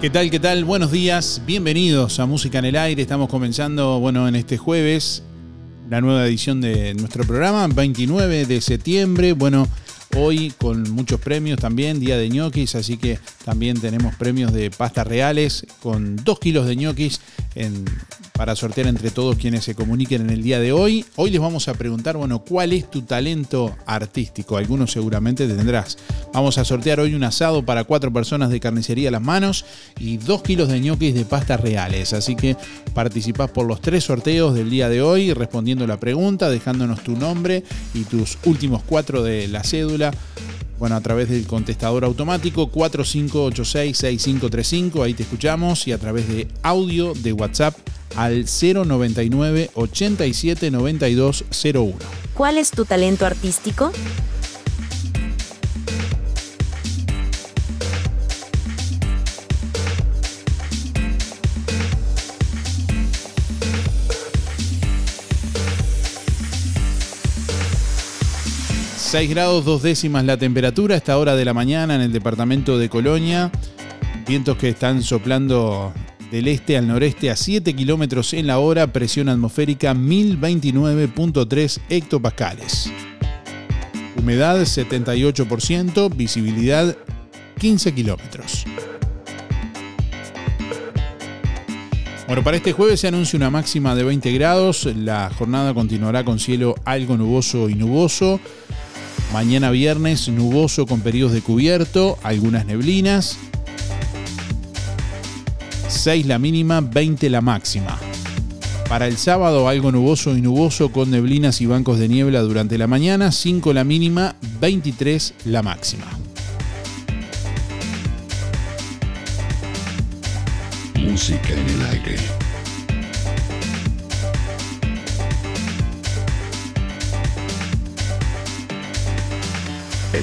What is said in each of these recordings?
¿Qué tal? ¿Qué tal? Buenos días, bienvenidos a Música en el Aire. Estamos comenzando, bueno, en este jueves, la nueva edición de nuestro programa, 29 de septiembre. Bueno, hoy con muchos premios también, día de ñoquis, así que también tenemos premios de pastas reales con 2 kilos de ñoquis en, para sortear entre todos quienes se comuniquen en el día de hoy. Hoy les vamos a preguntar, bueno, ¿cuál es tu talento artístico? Algunos seguramente tendrás. Vamos a sortear hoy un asado para cuatro personas de carnicería a las manos y 2 kilos de ñoquis de pastas reales. Así que participás por los tres sorteos del día de hoy respondiendo la pregunta, dejándonos tu nombre y tus últimos cuatro de la cédula bueno, a través del contestador automático 4586-6535, ahí te escuchamos, y a través de audio de WhatsApp al 099 87 92 01. ¿Cuál es tu talento artístico? ...6 grados dos décimas la temperatura a esta hora de la mañana en el departamento de Colonia. Vientos que están soplando del este al noreste a 7 kilómetros en la hora, presión atmosférica 1029.3 hectopascales. Humedad 78%, visibilidad 15 kilómetros. Bueno, para este jueves se anuncia una máxima de 20 grados. La jornada continuará con cielo algo nuboso y nuboso. Mañana viernes nuboso con periodos de cubierto, algunas neblinas. 6 la mínima, 20 la máxima. Para el sábado algo nuboso y nuboso con neblinas y bancos de niebla durante la mañana, 5 la mínima, 23 la máxima. Música en el aire.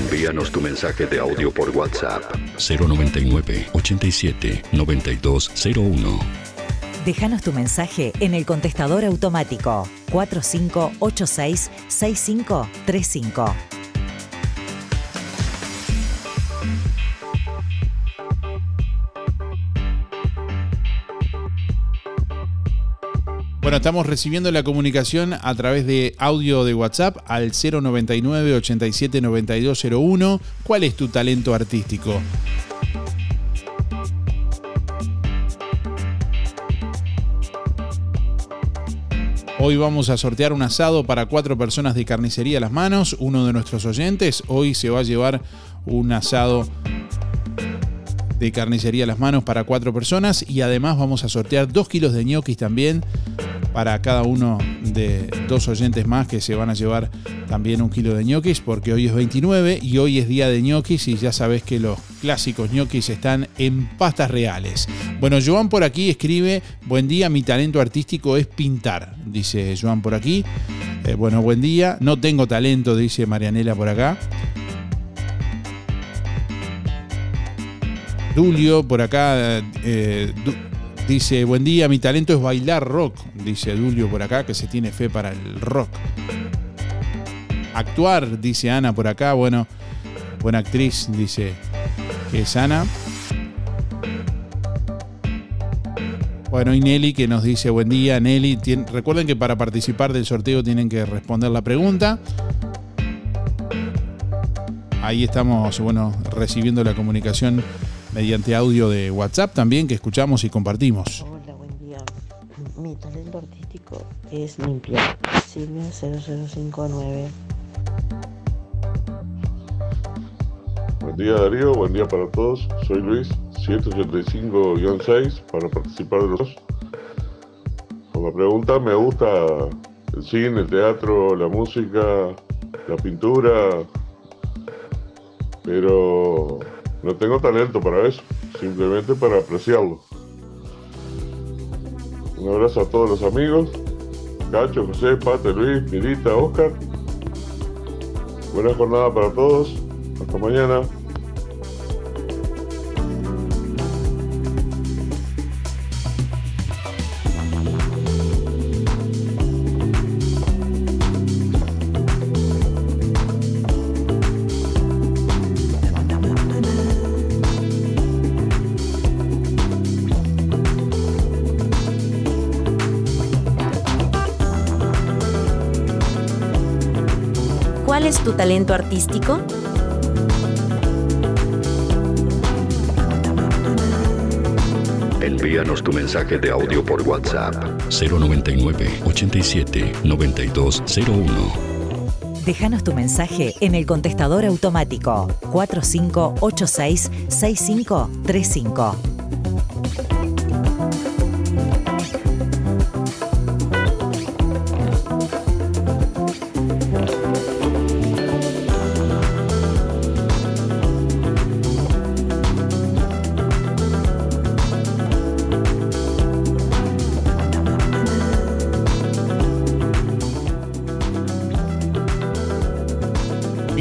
Envíanos tu mensaje de audio por WhatsApp 099 87 9201. Déjanos tu mensaje en el contestador automático 4586 6535. Bueno, estamos recibiendo la comunicación a través de audio de WhatsApp al 099 87 9201. ¿Cuál es tu talento artístico? Hoy vamos a sortear un asado para cuatro personas de carnicería a las manos. Uno de nuestros oyentes hoy se va a llevar un asado de carnicería a las manos para cuatro personas y además vamos a sortear dos kilos de ñoquis también para cada uno de dos oyentes más que se van a llevar también un kilo de ñoquis porque hoy es 29 y hoy es día de ñoquis y ya sabes que los clásicos ñoquis están en pastas reales. Bueno, Joan por aquí escribe, buen día, mi talento artístico es pintar, dice Joan por aquí. Eh, bueno, buen día, no tengo talento, dice Marianela por acá. Dulio por acá eh, dice, buen día, mi talento es bailar rock, dice Dulio por acá, que se tiene fe para el rock. Actuar, dice Ana por acá, bueno, buena actriz, dice que es Ana. Bueno, y Nelly que nos dice buen día, Nelly. Recuerden que para participar del sorteo tienen que responder la pregunta. Ahí estamos, bueno, recibiendo la comunicación mediante audio de WhatsApp también que escuchamos y compartimos. Hola, buen día. Mi talento artístico es limpiar. Silvia 0059. Buen día Darío, buen día para todos. Soy Luis, 185-6 para participar de los dos. Por la pregunta, me gusta el cine, el teatro, la música, la pintura, pero no tengo talento para eso, simplemente para apreciarlo. Un abrazo a todos los amigos, Cacho, José, Pate, Luis, Mirita, Oscar. Buena jornada para todos. Hasta mañana. Tu talento artístico? Envíanos tu mensaje de audio por WhatsApp 099 87 9201. Déjanos tu mensaje en el contestador automático 4586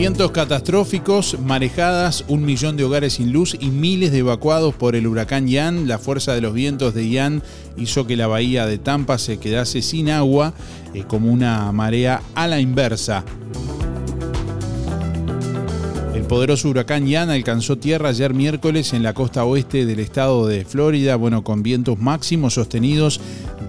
Vientos catastróficos, marejadas, un millón de hogares sin luz y miles de evacuados por el huracán Ian. La fuerza de los vientos de Ian hizo que la bahía de Tampa se quedase sin agua, eh, como una marea a la inversa. El poderoso huracán Ian alcanzó tierra ayer miércoles en la costa oeste del estado de Florida, bueno, con vientos máximos sostenidos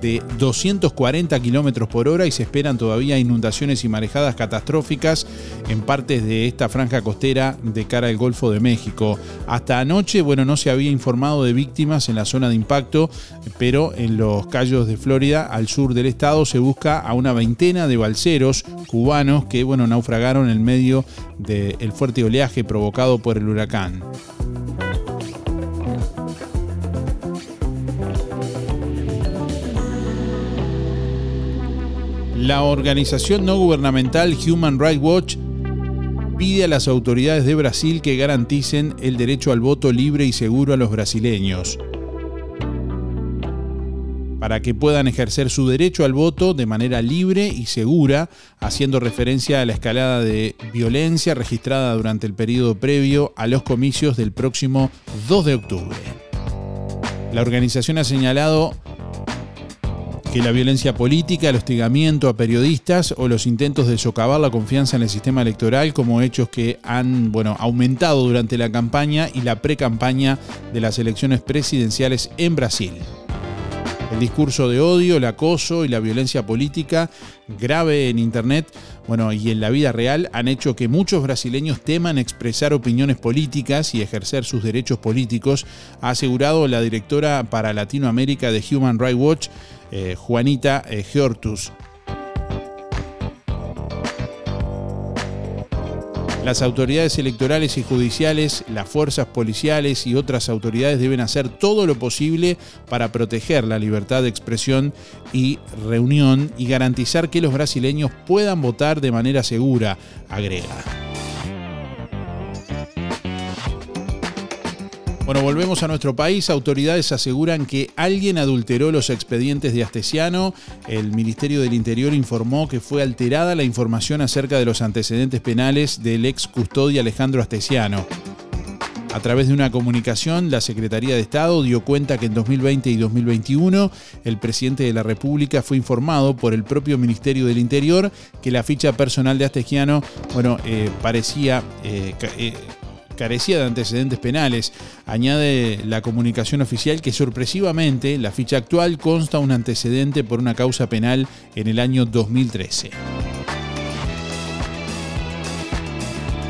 de 240 kilómetros por hora y se esperan todavía inundaciones y marejadas catastróficas en partes de esta franja costera de cara al Golfo de México. Hasta anoche, bueno, no se había informado de víctimas en la zona de impacto, pero en los Cayos de Florida, al sur del estado, se busca a una veintena de balseros cubanos que, bueno, naufragaron en medio del fuerte oleaje provocado por el huracán. La organización no gubernamental Human Rights Watch pide a las autoridades de Brasil que garanticen el derecho al voto libre y seguro a los brasileños para que puedan ejercer su derecho al voto de manera libre y segura, haciendo referencia a la escalada de violencia registrada durante el periodo previo a los comicios del próximo 2 de octubre. La organización ha señalado que la violencia política, el hostigamiento a periodistas o los intentos de socavar la confianza en el sistema electoral como hechos que han bueno, aumentado durante la campaña y la pre-campaña de las elecciones presidenciales en Brasil. El discurso de odio, el acoso y la violencia política grave en Internet bueno, y en la vida real han hecho que muchos brasileños teman expresar opiniones políticas y ejercer sus derechos políticos, ha asegurado la directora para Latinoamérica de Human Rights Watch, eh, Juanita eh, Geortus. Las autoridades electorales y judiciales, las fuerzas policiales y otras autoridades deben hacer todo lo posible para proteger la libertad de expresión y reunión y garantizar que los brasileños puedan votar de manera segura, agrega. Bueno, volvemos a nuestro país. Autoridades aseguran que alguien adulteró los expedientes de Astesiano. El Ministerio del Interior informó que fue alterada la información acerca de los antecedentes penales del ex custodia Alejandro Astesiano. A través de una comunicación, la Secretaría de Estado dio cuenta que en 2020 y 2021 el presidente de la República fue informado por el propio Ministerio del Interior que la ficha personal de Astesiano, bueno, eh, parecía eh, eh, carecía de antecedentes penales. Añade la comunicación oficial que sorpresivamente la ficha actual consta un antecedente por una causa penal en el año 2013.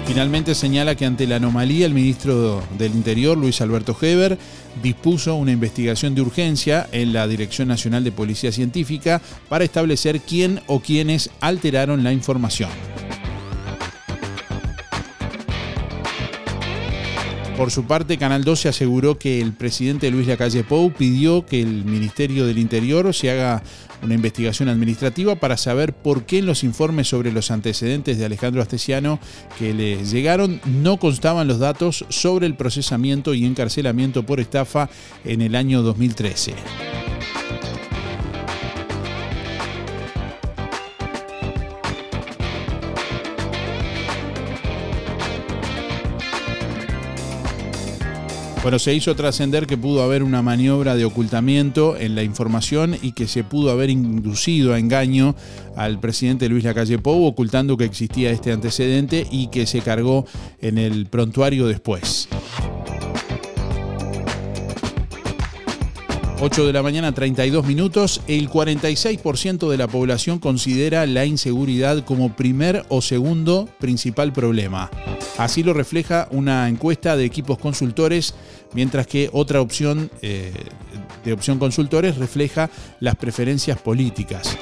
Finalmente señala que ante la anomalía el ministro del Interior, Luis Alberto Heber, dispuso una investigación de urgencia en la Dirección Nacional de Policía Científica para establecer quién o quiénes alteraron la información. Por su parte, Canal 12 aseguró que el presidente Luis Lacalle Pou pidió que el Ministerio del Interior se haga una investigación administrativa para saber por qué en los informes sobre los antecedentes de Alejandro Astesiano que le llegaron no constaban los datos sobre el procesamiento y encarcelamiento por estafa en el año 2013. Bueno, se hizo trascender que pudo haber una maniobra de ocultamiento en la información y que se pudo haber inducido a engaño al presidente Luis Lacalle Pou, ocultando que existía este antecedente y que se cargó en el prontuario después. 8 de la mañana, 32 minutos. El 46% de la población considera la inseguridad como primer o segundo principal problema. Así lo refleja una encuesta de equipos consultores, mientras que otra opción eh, de opción consultores refleja las preferencias políticas.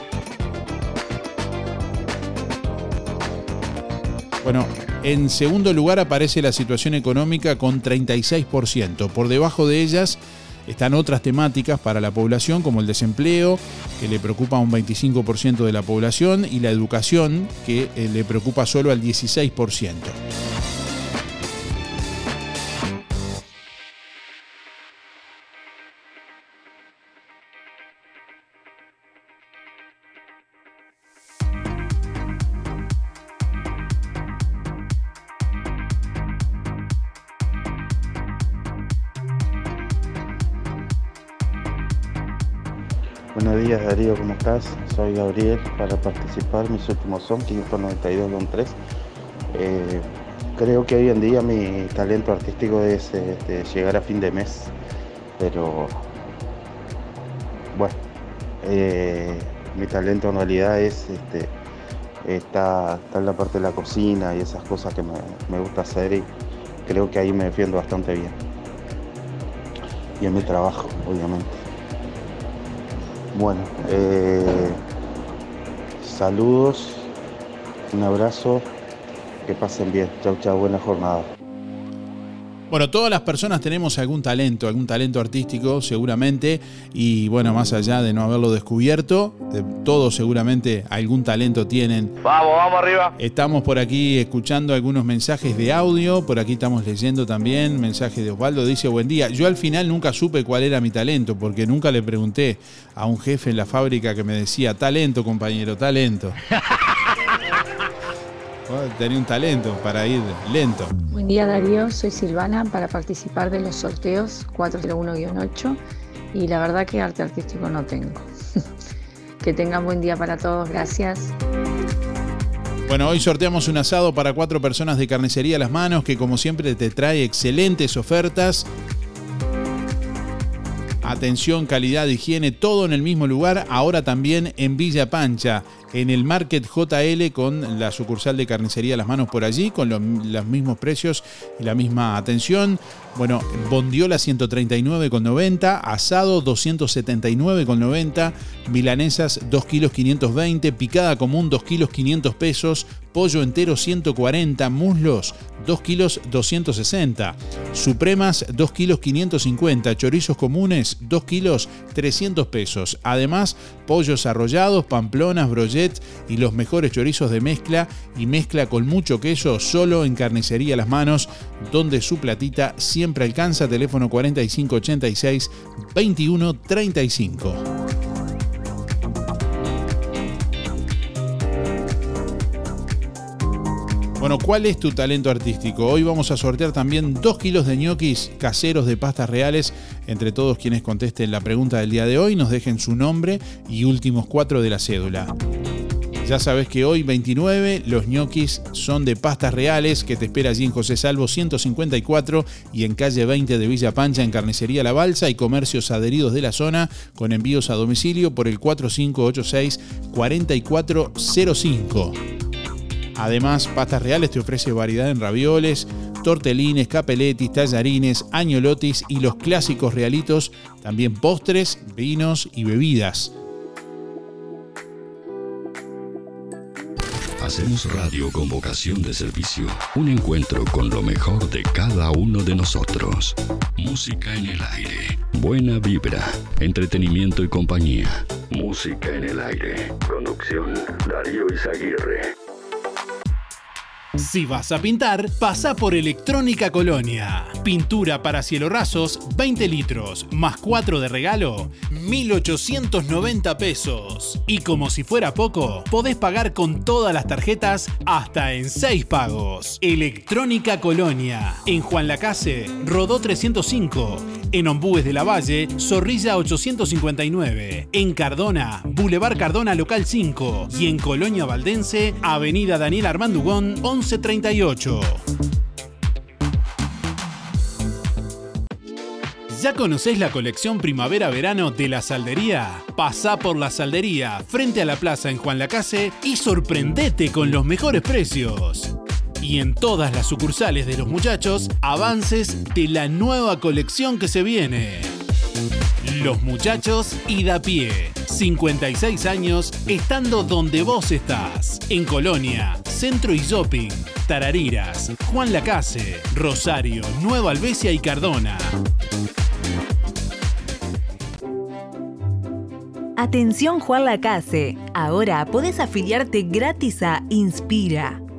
Bueno, en segundo lugar aparece la situación económica con 36%. Por debajo de ellas están otras temáticas para la población como el desempleo, que le preocupa a un 25% de la población, y la educación, que eh, le preocupa solo al 16%. ¿Cómo estás? Soy Gabriel para participar, mis últimos son 592-3. Eh, creo que hoy en día mi talento artístico es este, llegar a fin de mes, pero bueno, eh, mi talento en realidad es este, está en la parte de la cocina y esas cosas que me, me gusta hacer y creo que ahí me defiendo bastante bien. Y en mi trabajo, obviamente. Bueno, eh, saludos, un abrazo, que pasen bien. Chau, chau, buena jornada. Bueno, todas las personas tenemos algún talento, algún talento artístico seguramente, y bueno, más allá de no haberlo descubierto, eh, todos seguramente algún talento tienen. Vamos, vamos arriba. Estamos por aquí escuchando algunos mensajes de audio, por aquí estamos leyendo también mensajes de Osvaldo, dice buen día. Yo al final nunca supe cuál era mi talento, porque nunca le pregunté a un jefe en la fábrica que me decía, talento compañero, talento. Tenía un talento para ir lento. Buen día Darío, soy Silvana para participar de los sorteos 401-8 y la verdad que arte artístico no tengo. que tengan buen día para todos, gracias. Bueno, hoy sorteamos un asado para cuatro personas de Carnicería Las Manos, que como siempre te trae excelentes ofertas. Atención, calidad, higiene, todo en el mismo lugar, ahora también en Villa Pancha, en el Market JL con la sucursal de Carnicería Las Manos por allí, con lo- los mismos precios y la misma atención. Bueno, bondiola 139,90, asado 279,90, milanesas 2 kilos 520, picada común 2 kilos 500 pesos, pollo entero 140, muslos 2 kilos 260, supremas 2 kilos 550, chorizos comunes 2 kilos 300 pesos. Además, pollos arrollados, pamplonas, y los mejores chorizos de mezcla y mezcla con mucho queso solo en Carnicería Las Manos, donde su platita siempre alcanza teléfono 4586 2135. Bueno, ¿cuál es tu talento artístico? Hoy vamos a sortear también 2 kilos de ñoquis caseros de pastas reales entre todos quienes contesten la pregunta del día de hoy, nos dejen su nombre y últimos cuatro de la cédula. Ya sabes que hoy 29 los ñoquis son de pastas reales que te espera allí en José Salvo 154 y en calle 20 de Villa Pancha en Carnicería La Balsa y comercios adheridos de la zona con envíos a domicilio por el 4586 4405. Además, Pastas Reales te ofrece variedad en ravioles, tortelines, capeletis, tallarines, añolotis y los clásicos realitos, también postres, vinos y bebidas. Hacemos radio con vocación de servicio. Un encuentro con lo mejor de cada uno de nosotros. Música en el aire. Buena vibra. Entretenimiento y compañía. Música en el aire. Conducción. Darío Izaguirre. Si vas a pintar, pasa por Electrónica Colonia. Pintura para cielo rasos, 20 litros, más 4 de regalo, 1.890 pesos. Y como si fuera poco, podés pagar con todas las tarjetas hasta en 6 pagos. Electrónica Colonia. En Juan Lacase, Rodó 305. En Ombúes de la Valle, Zorrilla 859. En Cardona, Boulevard Cardona Local 5. Y en Colonia Valdense, Avenida Daniel Armandugón 1138. ¿Ya conocés la colección primavera-verano de la Saldería? Pasá por la Saldería, frente a la plaza en Juan Lacase y sorprendete con los mejores precios. Y en todas las sucursales de los muchachos, avances de la nueva colección que se viene. Los muchachos y da pie. 56 años estando donde vos estás. En Colonia, Centro y Shopping, Tarariras, Juan Lacase, Rosario, Nueva Albesia y Cardona. Atención Juan Lacase, ahora podés afiliarte gratis a Inspira.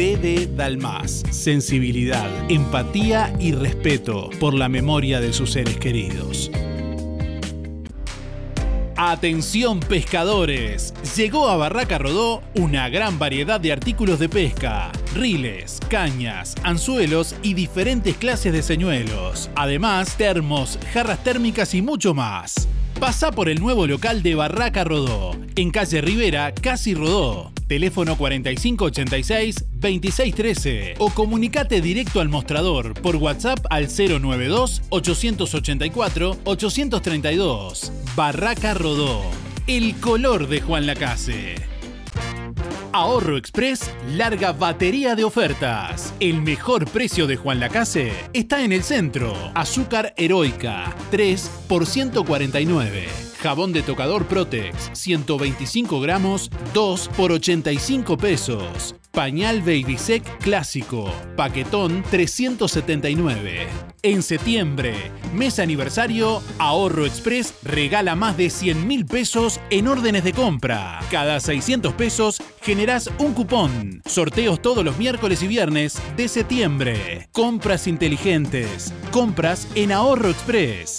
DD Dalmas. Sensibilidad, empatía y respeto por la memoria de sus seres queridos. Atención pescadores, llegó a Barraca Rodó una gran variedad de artículos de pesca, riles, cañas, anzuelos y diferentes clases de señuelos. Además, termos, jarras térmicas y mucho más. Pasa por el nuevo local de Barraca Rodó, en calle Rivera, Casi Rodó. Teléfono 4586-2613 o comunicate directo al mostrador por WhatsApp al 092-884-832. Barraca Rodó, el color de Juan Lacase. Ahorro Express larga batería de ofertas. El mejor precio de Juan Lacase está en el centro. Azúcar heroica, 3 por 149. Jabón de tocador Protex, 125 gramos, 2 por 85 pesos. Pañal Baby Sec clásico, paquetón 379. En septiembre, mes aniversario, Ahorro Express regala más de 100 mil pesos en órdenes de compra. Cada 600 pesos generás un cupón. Sorteos todos los miércoles y viernes de septiembre. Compras inteligentes. Compras en Ahorro Express.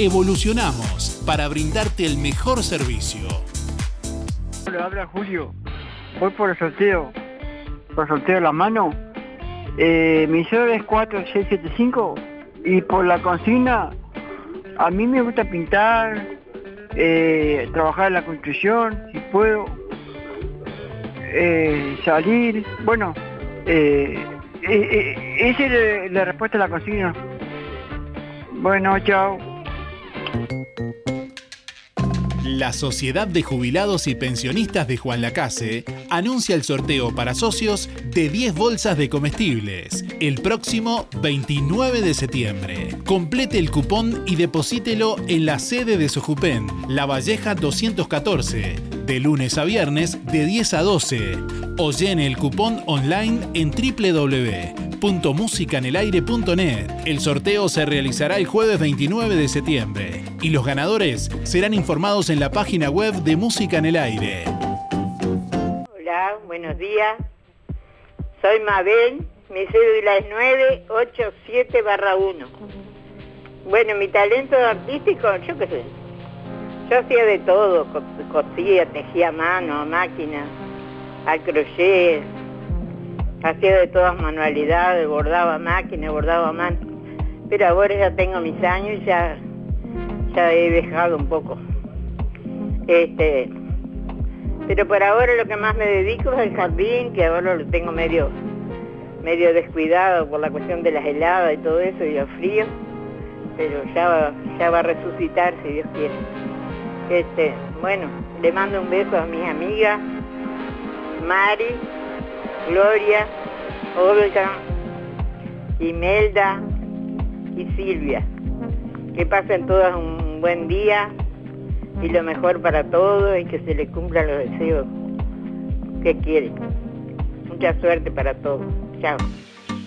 Evolucionamos para brindarte el mejor servicio. Le habla Julio. Voy por el sorteo. Por el sorteo de la mano. Eh, mi cero es 4675 y por la consigna, a mí me gusta pintar, eh, trabajar en la construcción, si puedo, eh, salir, bueno, eh, esa es la, la respuesta a la consigna. Bueno, chao. Thank you. La Sociedad de Jubilados y Pensionistas de Juan Lacase anuncia el sorteo para socios de 10 bolsas de comestibles el próximo 29 de septiembre. Complete el cupón y deposítelo en la sede de Sojupen, La Valleja 214, de lunes a viernes de 10 a 12 o llene el cupón online en www.musicanelaire.net. El sorteo se realizará el jueves 29 de septiembre y los ganadores serán informados en la página web de Música en el Aire. Hola, buenos días. Soy Mabel, mi cédula es 987 1. Bueno, mi talento artístico, yo qué sé. Yo hacía de todo, co- cosía, tejía mano, a máquina, al crochet, hacía de todas manualidades, bordaba máquina, bordaba mano. Pero ahora ya tengo mis años y ya, ya he dejado un poco. Este, pero por ahora lo que más me dedico es al jardín, que ahora lo tengo medio, medio descuidado por la cuestión de las heladas y todo eso y los fríos, pero ya va, ya va a resucitar si Dios quiere. Este, bueno, le mando un beso a mis amigas, Mari, Gloria, Olga, Imelda y Silvia. Que pasen todas un buen día y lo mejor para todos y que se les cumplan los deseos que quieren. Mucha suerte para todos. Chao.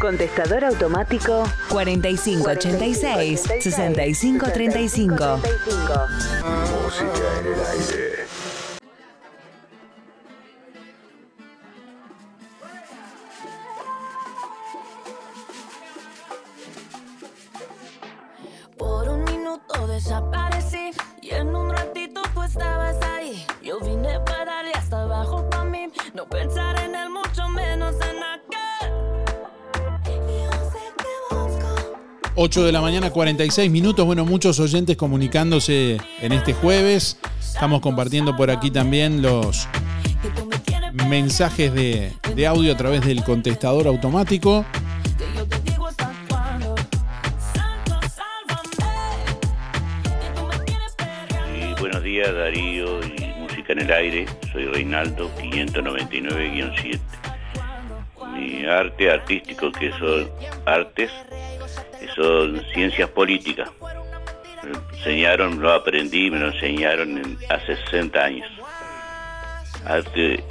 Contestador automático 4586 6535. Música en el aire. Por un minuto desaparecí y en un ratito tú estabas ahí. Yo vine para darle hasta abajo para mí, no pensar en él, mucho 8 de la mañana, 46 minutos. Bueno, muchos oyentes comunicándose en este jueves. Estamos compartiendo por aquí también los mensajes de, de audio a través del contestador automático. Buenos días Darío y Música en el Aire, soy Reinaldo 599-7. Mi arte artístico que son artes, son ciencias políticas. Me enseñaron, lo aprendí, me lo enseñaron en- hace 60 años. arte,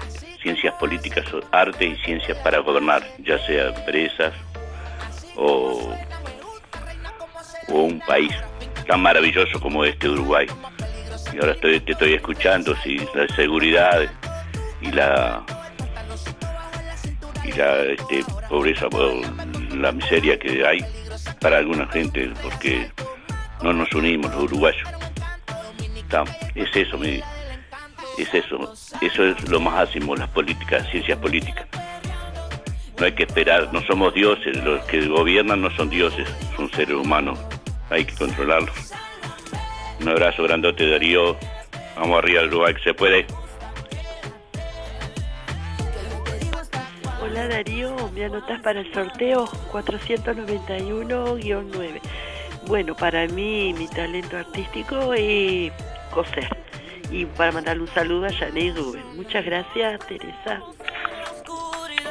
ciencias políticas, arte y ciencias para gobernar, ya sea empresas o, o un país tan maravilloso como este Uruguay. Y ahora estoy, te estoy escuchando, si la seguridad y la y la este, pobreza la miseria que hay para alguna gente, porque no nos unimos los uruguayos. Es eso, mi, es eso, eso es lo máximo, las políticas, ciencias políticas. No hay que esperar, no somos dioses, los que gobiernan no son dioses, son seres humanos, hay que controlarlos. Un abrazo grandote Darío, vamos arriba al Uruguay que se puede. Hola Darío, me anotas para el sorteo 491-9. Bueno, para mí mi talento artístico es coser. Y para mandarle un saludo a Janet Rubén. Muchas gracias, Teresa.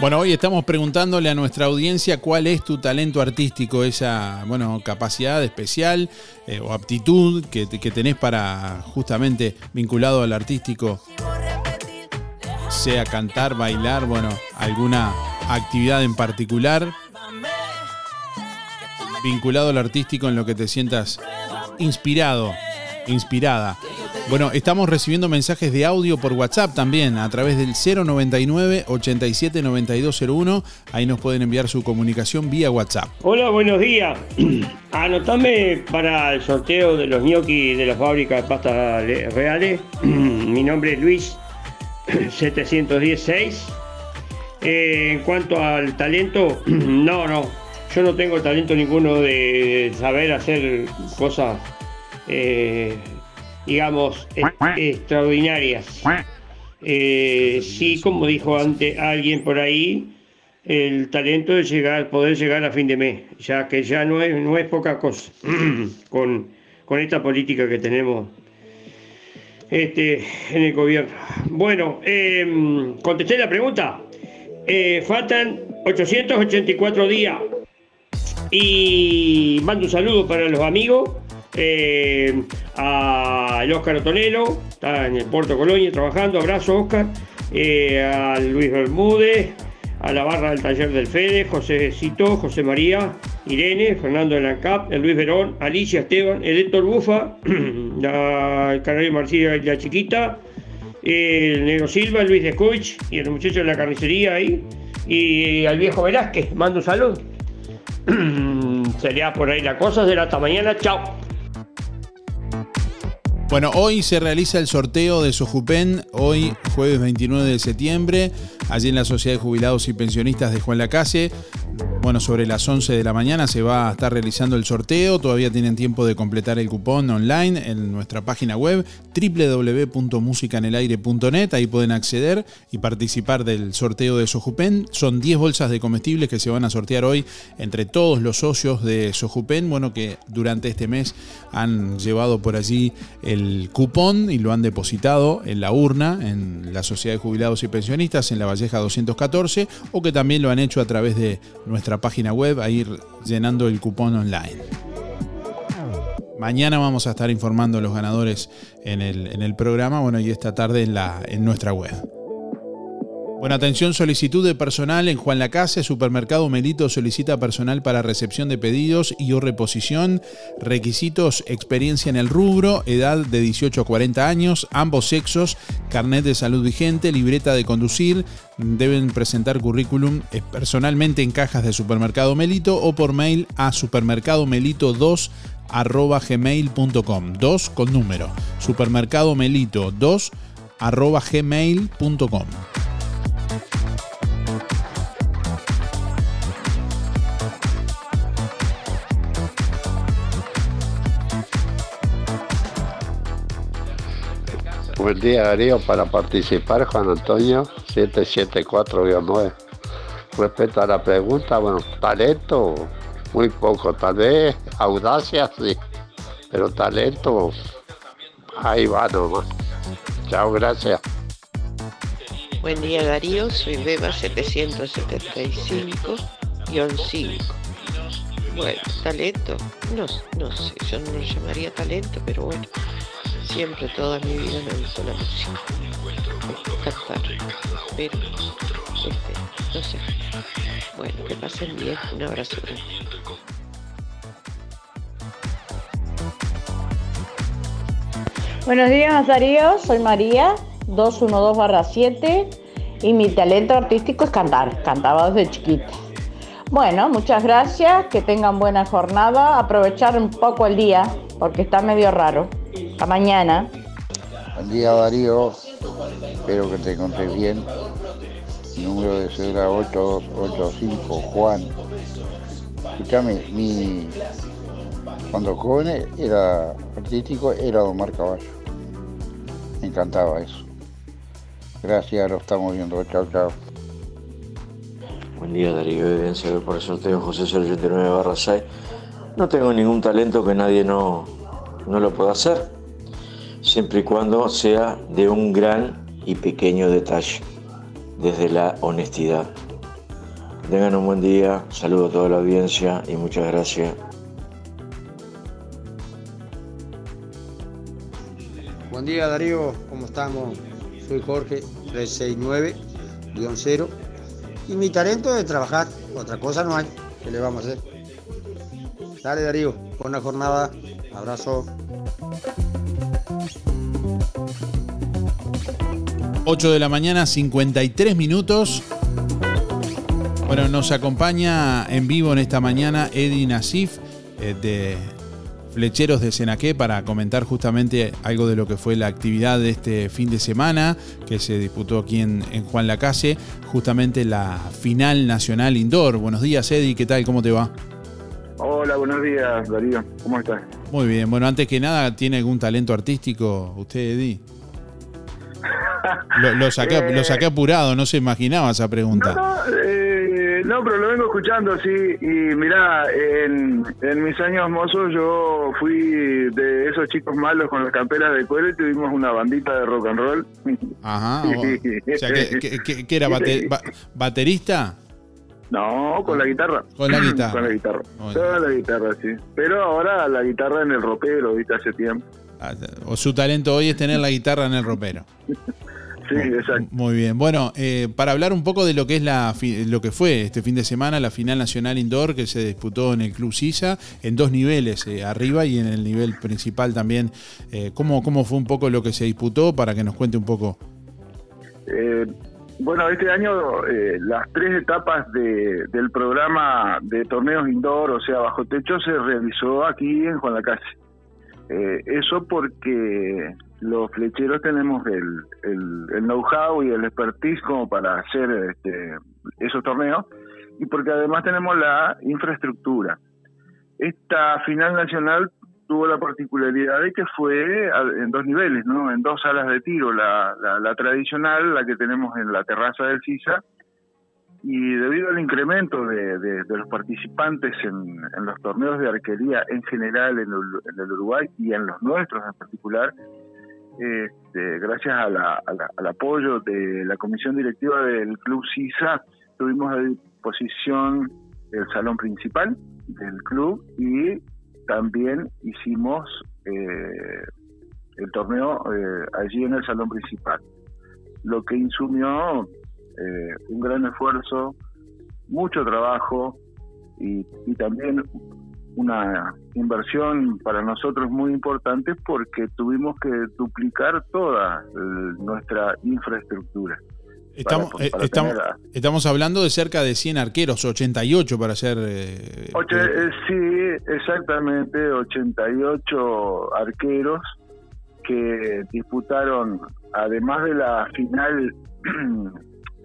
Bueno, hoy estamos preguntándole a nuestra audiencia cuál es tu talento artístico, esa bueno, capacidad especial eh, o aptitud que, que tenés para justamente vinculado al artístico, sea cantar, bailar, bueno, alguna actividad en particular vinculado al artístico en lo que te sientas inspirado, inspirada. Bueno, estamos recibiendo mensajes de audio por WhatsApp también a través del 099 87 9201. Ahí nos pueden enviar su comunicación vía WhatsApp. Hola, buenos días. Anotame para el sorteo de los gnocchi de la fábrica de pastas le- reales. Mi nombre es Luis 716. Eh, en cuanto al talento, no, no. Yo no tengo talento ninguno de saber hacer cosas, eh, digamos, e- extraordinarias. Eh, sí, como dijo antes alguien por ahí, el talento de llegar, poder llegar a fin de mes, ya que ya no es, no es poca cosa con, con esta política que tenemos este, en el gobierno. Bueno, eh, contesté la pregunta. Eh, faltan 884 días y mando un saludo para los amigos. eh, a Oscar Otonelo, está en el Puerto Colonia trabajando, abrazo Oscar, eh, a Luis Bermúdez, a la barra del taller del Fede, José Cito, José María, Irene, Fernando de Lancap, el Luis Verón, Alicia Esteban, el Héctor Bufa, la, el Canario Marcilla y la Chiquita, el Negro Silva, Luis Descovich y el muchacho de la carnicería ahí, y al viejo Velázquez, mando un saludo. Sería por ahí la cosa, será hasta mañana, chao. Bueno, hoy se realiza el sorteo de Sojupen, hoy jueves 29 de septiembre, allí en la Sociedad de Jubilados y Pensionistas de Juan Lacase. Bueno, sobre las 11 de la mañana se va a estar realizando el sorteo, todavía tienen tiempo de completar el cupón online en nuestra página web www.musicanelaire.net, ahí pueden acceder y participar del sorteo de Sojupen. Son 10 bolsas de comestibles que se van a sortear hoy entre todos los socios de Sojupen, bueno, que durante este mes han llevado por allí el cupón y lo han depositado en la urna en la Sociedad de Jubilados y Pensionistas en la Valleja 214 o que también lo han hecho a través de nuestra página web a ir llenando el cupón online. Mañana vamos a estar informando a los ganadores en el, en el programa, bueno, y esta tarde en, la, en nuestra web. Bueno, atención, solicitud de personal en Juan Lacase, Supermercado Melito solicita personal para recepción de pedidos y o reposición, requisitos, experiencia en el rubro, edad de 18 a 40 años, ambos sexos, carnet de salud vigente, libreta de conducir, deben presentar currículum eh, personalmente en cajas de Supermercado Melito o por mail a supermercadomelito2 arroba gmail.com 2 con número. Supermercado melito 2 arroba gmail.com Buen día Darío, para participar Juan Antonio 774-9. Respecto a la pregunta, bueno, talento, muy poco, tal vez audacia sí, pero talento, ahí va nomás. Chao, gracias. Buen día Darío, soy Beba 775-5. Bueno, talento, no, no sé, yo no llamaría talento, pero bueno, siempre, toda mi vida me gustó la música. Cantar. Pero, este, no sé. Bueno, que pasen bien. Un abrazo. Buenos días, Darío. Soy María, 212-7 y mi talento artístico es cantar. Cantaba desde chiquita. Bueno, muchas gracias. Que tengan buena jornada. Aprovechar un poco el día porque está medio raro. Hasta mañana. Buen día Darío, espero que te encontres bien. Mi número de cédula 885 Juan. Escúchame, mi cuando joven era artístico era Omar Caballo. Me encantaba eso. Gracias, lo estamos viendo. Chao, chao. Buen día Darío, evidencia por el sorteo José 089 barra 6. No tengo ningún talento que nadie no, no lo pueda hacer, siempre y cuando sea de un gran y pequeño detalle, desde la honestidad. Tengan un buen día, saludo a toda la audiencia y muchas gracias. Buen día Darío, ¿cómo estamos? Soy Jorge 369-0 y mi talento es trabajar, otra cosa no hay, ¿qué le vamos a hacer? Dale Darío, buena jornada, abrazo. 8 de la mañana, 53 minutos. Bueno, nos acompaña en vivo en esta mañana Eddie Nasif eh, de Flecheros de Senaqué para comentar justamente algo de lo que fue la actividad de este fin de semana que se disputó aquí en, en Juan Lacase, justamente la final nacional indoor. Buenos días Eddie, ¿qué tal? ¿Cómo te va? Hola, buenos días, Darío. ¿Cómo estás? Muy bien, bueno, antes que nada, ¿tiene algún talento artístico usted, Eddie? Lo, lo saqué, Eh, lo saqué apurado, no se imaginaba esa pregunta. No, eh, no, pero lo vengo escuchando, sí. Y mirá, en, en mis años mozos yo fui de esos chicos malos con las camperas de cuero y tuvimos una bandita de rock and roll. Ajá. O, o sea, ¿qué, qué- qué- qué era? bate- ba- ¿Baterista? No, con la guitarra. Con la guitarra. con la guitarra. Muy Con la guitarra, sí. Pero ahora la guitarra en el ropero, viste, hace tiempo. O su talento hoy es tener la guitarra en el ropero. Sí, exacto. Muy bien. Bueno, eh, para hablar un poco de lo que es la lo que fue este fin de semana la final nacional indoor que se disputó en el Club Sisa en dos niveles, eh, arriba y en el nivel principal también. Eh, ¿cómo, ¿Cómo fue un poco lo que se disputó para que nos cuente un poco? Eh, bueno, este año eh, las tres etapas de- del programa de torneos indoor, o sea, bajo techo, se realizó aquí en Juan Lacase. Eh, eso porque los flecheros tenemos el, know-how y el expertise como para hacer este, esos torneos y porque además tenemos la infraestructura. Esta final nacional tuvo la particularidad de que fue en dos niveles, ¿no? En dos salas de tiro, la, la, la tradicional, la que tenemos en la terraza del CISA, y debido al incremento de, de- de los participantes en, en los torneos de arquería en general en el, en el Uruguay y en los nuestros en particular, este, gracias a la- al apoyo de la comisión directiva del Club CISA, tuvimos a disposición el salón principal del club y también hicimos eh, el torneo eh, allí en el salón principal, lo que insumió eh, un gran esfuerzo, mucho trabajo y también una inversión para nosotros muy importante porque tuvimos que duplicar toda eh, nuestra infraestructura. Estamos, para- eh, para estamos, a- estamos hablando de cerca de 100 arqueros, 88 para ser... eh, Oche- eh, sí, exactamente, 88 arqueros que disputaron, además de la final,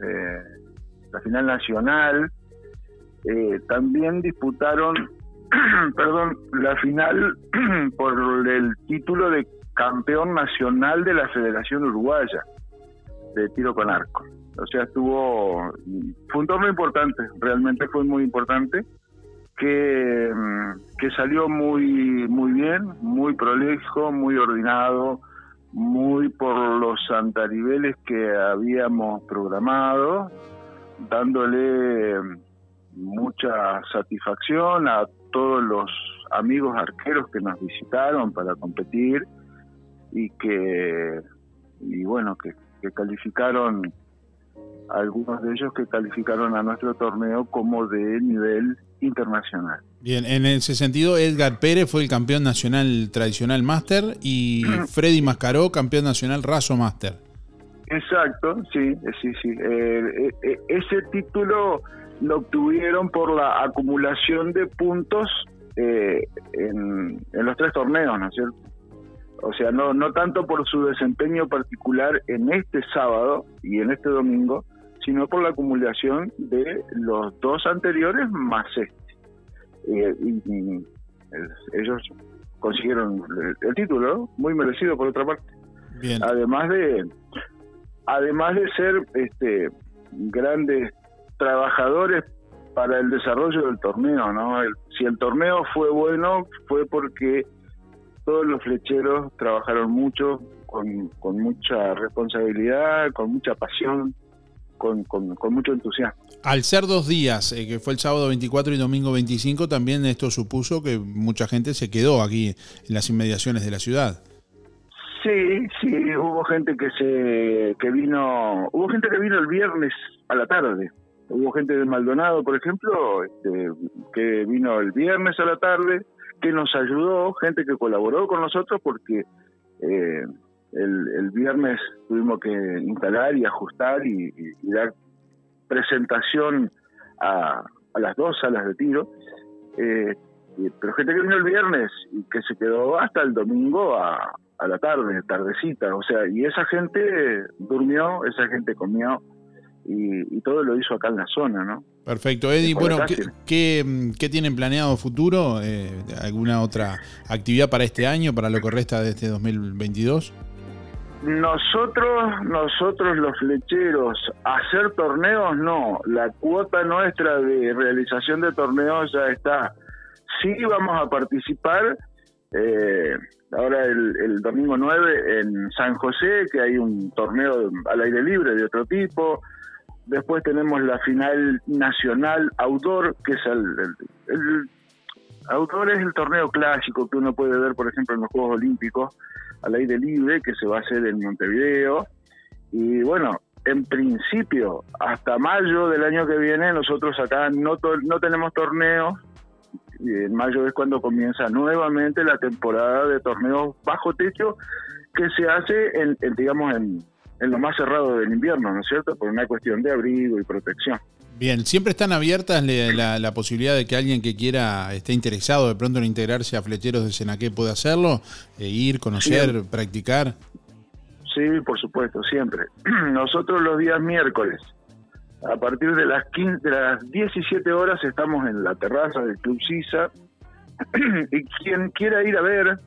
eh, la final nacional, eh, también disputaron, perdón, la final por el título de campeón nacional de la Federación Uruguaya de tiro con arco. O sea, estuvo, fue un torneo importante, realmente fue muy importante, que, mm, que salió muy, muy bien, muy prolijo, muy ordenado, muy por los antaniveles que habíamos programado, dándole mucha satisfacción a todos los amigos arqueros que nos visitaron para competir y que, y bueno, que, que calificaron, algunos de ellos que calificaron a nuestro torneo como de nivel internacional. Bien, en ese sentido, Edgar Pérez fue el campeón nacional tradicional Master y Freddy Mascaró, campeón nacional Raso Master. Exacto, sí, sí, sí. Eh, eh, ese título lo obtuvieron por la acumulación de puntos eh, en, en los tres torneos, ¿no es cierto? O sea, no, no tanto por su desempeño particular en este sábado y en este domingo, sino por la acumulación de los dos anteriores más este. Eh, y, y, ellos consiguieron el, el título, ¿no? muy merecido por otra parte. Bien. Además de además de ser este grandes trabajadores para el desarrollo del torneo, ¿no? El- si el torneo fue bueno, fue porque todos los flecheros trabajaron mucho, con, con mucha responsabilidad, con mucha pasión, con, con, con mucho entusiasmo. Al ser dos días, eh, que fue el sábado 24 y domingo 25, también esto supuso que mucha gente se quedó aquí en las inmediaciones de la ciudad. Sí, sí, hubo gente que se que vino, hubo gente que vino el viernes a la tarde. Hubo gente de Maldonado, por ejemplo, este, que vino el viernes a la tarde, que nos ayudó, gente que colaboró con nosotros porque eh, el, el viernes tuvimos que instalar y ajustar y, dar presentación a, las dos salas de tiro. Eh, pero gente que vino el viernes y que se quedó hasta el domingo a la tarde, tardecita, o sea, y esa gente durmió, esa gente comió y, y todo lo hizo acá en la zona, ¿no? Perfecto, Eddie. Bueno, ¿qué, qué tienen planeado futuro? Eh, ¿Alguna otra actividad para este año, para lo que resta de este 2022? Nosotros, nosotros los flecheros, hacer torneos no, la cuota nuestra de realización de torneos ya está. Sí vamos a participar eh, ahora el, el domingo 9 en San José, que hay un torneo al aire libre de otro tipo. Después tenemos la final nacional outdoor, que es el, el- es el torneo clásico que uno puede ver, por ejemplo, en los Juegos Olímpicos al aire libre, que se va a hacer en Montevideo. Y bueno, en principio, hasta mayo del año que viene, nosotros acá no, no tenemos torneos. En mayo es cuando comienza nuevamente la temporada de torneos bajo techo que se hace, en, en, digamos, en, en lo más cerrado del invierno, ¿no es cierto? Por una cuestión de abrigo y protección. Bien, siempre están abiertas la, la posibilidad de que alguien que quiera, esté interesado de pronto en integrarse a Flecheros de Senaqué pueda hacerlo, e ir, conocer, Bien. practicar. Sí, por supuesto, siempre. Nosotros los días miércoles, a partir de las 15, de las 17 horas estamos en la terraza del Club Sisa y quien quiera ir a ver,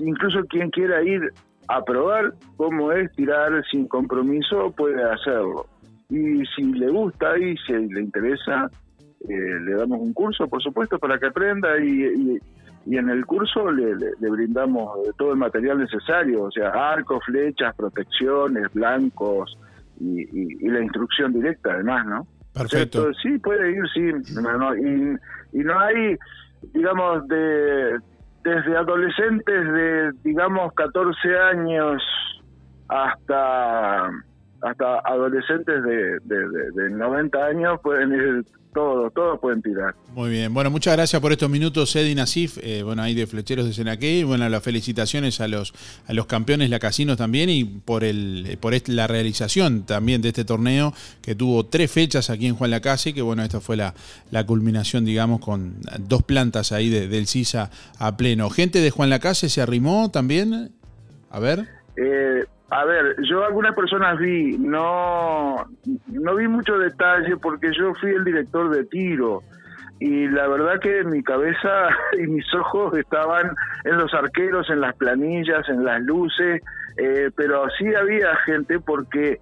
incluso quien quiera ir a probar cómo es tirar sin compromiso puede hacerlo. Y si le gusta y si le interesa, eh, le damos un curso, por supuesto, para que aprenda y, y- y en el curso le, le- le brindamos eh, todo el material necesario, o sea, arcos, flechas, protecciones, blancos y, la instrucción directa además, ¿no? Perfecto. O sea, sí, puede ir, sí. No, no, y, y no hay, digamos, de desde adolescentes de, digamos, 14 años hasta hasta adolescentes de, de, de- de 90 años pueden ir todos, todos pueden tirar. Muy bien. Bueno, muchas gracias por estos minutos, Eddie Nasif, eh, bueno, ahí de Flecheros de Senaqué. Y bueno, las felicitaciones a los, a los campeones lacasinos también y por, el, por este- la realización también de este torneo que tuvo tres fechas aquí en Juan Lacase, que bueno, esta fue la, la culminación, digamos, con dos plantas ahí de- del CISA a pleno. ¿Gente de Juan Lacase se arrimó también? A ver. Eh, a ver, yo algunas personas vi, no, no vi mucho detalle porque yo fui el director de tiro y la verdad que mi cabeza y mis ojos estaban en los arqueros, en las planillas, en las luces, eh, pero sí había gente porque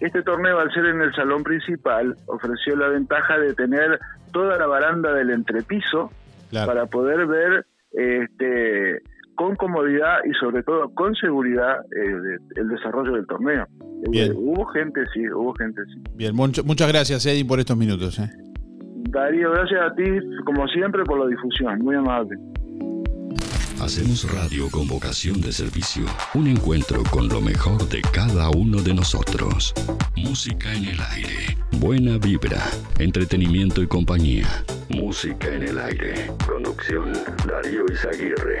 este torneo al ser en el salón principal ofreció la ventaja de tener toda la baranda del entrepiso para poder ver este con comodidad y sobre todo con seguridad eh, el desarrollo del torneo. Bien. Eh, hubo gente, sí, hubo gente, sí. Bien, mucho- muchas gracias, Eddie, por estos minutos. eh. Darío, gracias a ti, como siempre, por la difusión. Muy amable. Hacemos radio con vocación de servicio. Un encuentro con lo mejor de cada uno de nosotros. Música en el aire. Buena vibra. Entretenimiento y compañía. Música en el aire. Conducción Darío Izaguirre.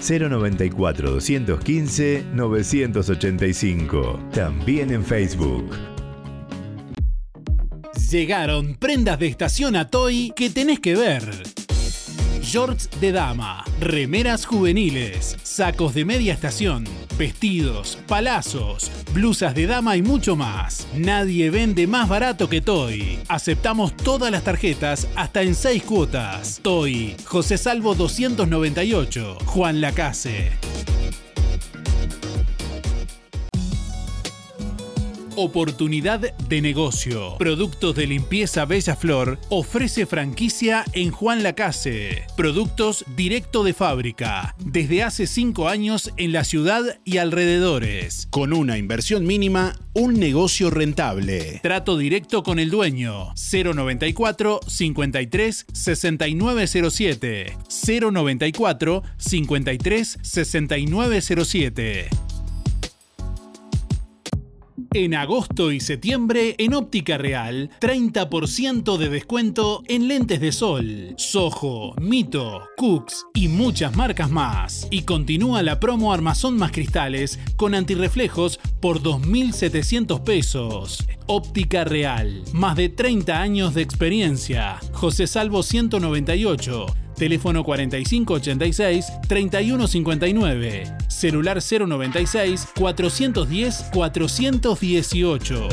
094 215 985. También en Facebook. Llegaron prendas de estación a Toy que tenés que ver. Shorts de dama, remeras juveniles, sacos de media estación, vestidos, palazos, blusas de dama y mucho más. Nadie vende más barato que Toy. Aceptamos todas las tarjetas hasta en 6 cuotas. Toy, José Salvo 298, Juan Lacase. Oportunidad de negocio. Productos de limpieza Bella Flor ofrece franquicia en Juan Lacase. Productos directo de fábrica. Desde hace 5 años en la ciudad y alrededores. Con una inversión mínima, un negocio rentable. Trato directo con el dueño. 094 53 6907. 094 53 6907. En agosto y septiembre, en Óptica Real, 30% de descuento en lentes de sol, Soho, Mito, Cooks y muchas marcas más. Y continúa la promo Armazón más cristales con antirreflejos por 2.700 pesos. Óptica Real, más de 30 años de experiencia. José Salvo 198. Teléfono 4586-3159. Celular 096-410-418.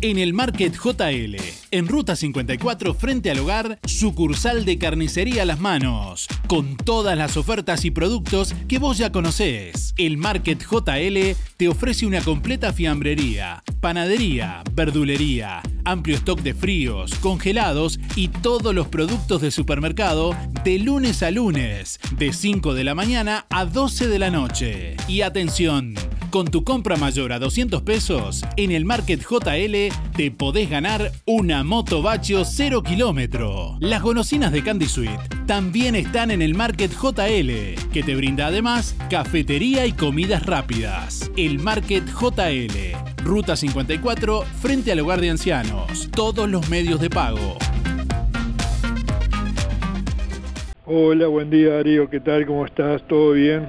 En el Market JL, en Ruta 54 frente al hogar, sucursal de carnicería Las Manos, con todas las ofertas y productos que vos ya conocés. El Market JL te ofrece una completa fiambrería, panadería, verdulería, amplio stock de fríos, congelados y todos los productos de supermercado de lunes a lunes, de 5 de la mañana a 12 de la noche. Y atención, con tu compra mayor a 200 pesos, en el Market JL te podés ganar una moto Bachio 0 kilómetro. Las golosinas de Candy Sweet también están en el Market JL, que te brinda además cafetería y comidas rápidas. El Market JL, Ruta 54, frente al hogar de ancianos. Todos los medios de pago. Hola, buen día Darío, ¿qué tal? ¿Cómo estás? ¿Todo bien?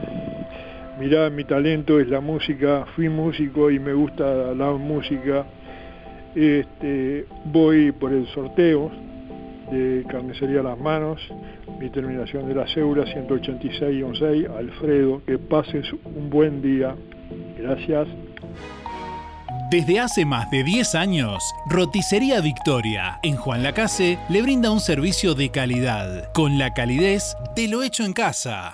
Mirá, mi talento es la música, fui músico y me gusta la música. Este, voy por el sorteo de Carnicería Las Manos, mi terminación de la cédula 186-6, Alfredo, que pases un buen día. Gracias. Desde hace más de 10 años, Roticería Victoria en Juan Lacase le brinda un servicio de calidad, con la calidez de lo hecho en casa.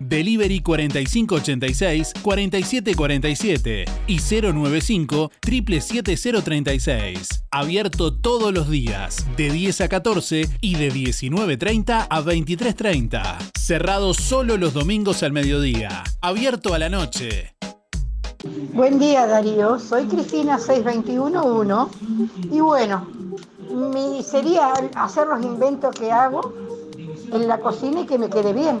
Delivery 4586-4747 y 095 77036. Abierto todos los días, de 10 a 14 y de 19.30 a 23.30. Cerrado solo los domingos al mediodía. Abierto a la noche. Buen día Darío, soy Cristina 6211 y bueno, mi sería hacer los inventos que hago en la cocina y que me quede bien.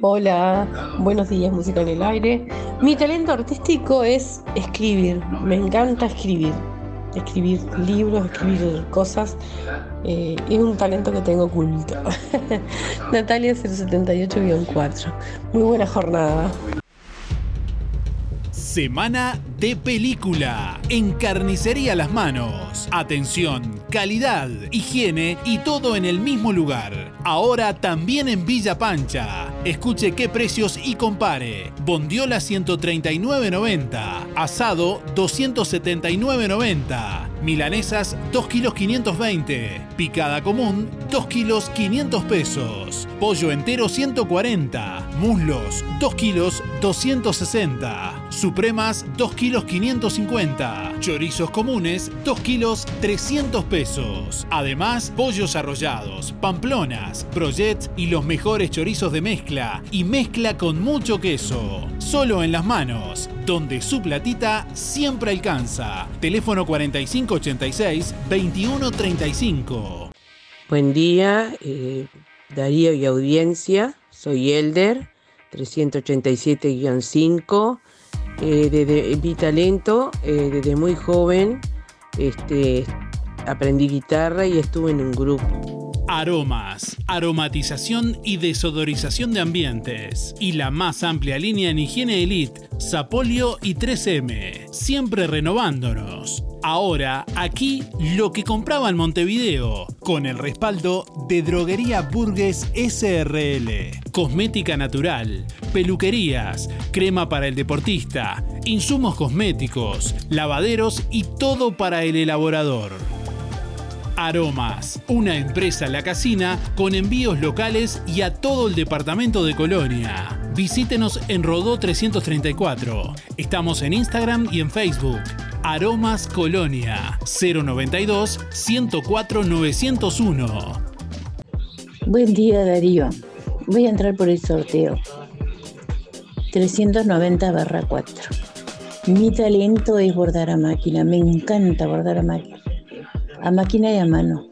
Hola, buenos días, música en el aire. Mi talento artístico es escribir, me encanta escribir, escribir libros, escribir cosas. eh, es un talento que tengo oculto. Natalia 078-4. Muy buena jornada. Semana de película en Carnicería Las Manos. Atención, calidad, higiene y todo en el mismo lugar. Ahora también en Villa Pancha. Escuche qué precios y compare. Bondiola 139.90. Asado 279.90. Milanesas 2 kilos 520. Picada común 2 kilos 500 pesos. Pollo entero 140. Muslos 2 kilos 260. Supremas 2 kilos 550. Chorizos comunes 2 kilos 300 pesos. Además, pollos arrollados, pamplonas, brochets y los mejores chorizos de mezcla y mezcla con mucho queso. Solo en las manos, donde su platita siempre alcanza. Teléfono 4586-2135. Buen día, eh, Darío y audiencia. Soy Elder, 387-5. Eh, desde mi talento, eh, desde muy joven, este, aprendí guitarra y estuve en un grupo. Aromas, aromatización y desodorización de ambientes. Y la más amplia línea en higiene elite, Sapolio y 3M. Siempre renovándonos. Ahora, aquí, lo que compraba en Montevideo, con el respaldo de Droguería Burgues SRL. Cosmética natural, peluquerías, crema para el deportista, insumos cosméticos, lavaderos y todo para el elaborador. Aromas, una empresa La Casina con envíos locales y a todo el departamento de Colonia. Visítenos en Rodó 334. Estamos en Instagram y en Facebook. Aromas Colonia 092 104 901. Buen día Darío. Voy a entrar por el sorteo. 390 barra 4. Mi talento es bordar a máquina. Me encanta bordar a máquina. A máquina y a mano.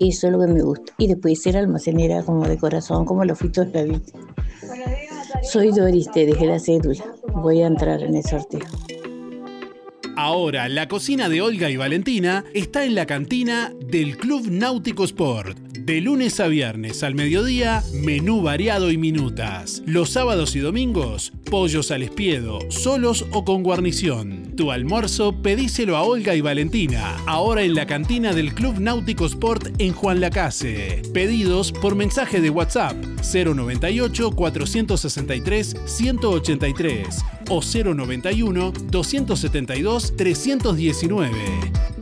Eso es lo que me gusta. Y después ser almacenera como de corazón, como los fitos de la vida. Soy Doris, te dejé la cédula. Voy a entrar en el sorteo. Ahora, la cocina de Olga y Valentina está en la cantina del Club Náutico Sport. De lunes a viernes al mediodía, menú variado y minutas. Los sábados y domingos, pollos al espiedo, solos o con guarnición. Tu almuerzo pedíselo a Olga y Valentina, ahora en la cantina del Club Náutico Sport en Juan Lacase. Pedidos por mensaje de WhatsApp 098 463 183 o 091 272 319.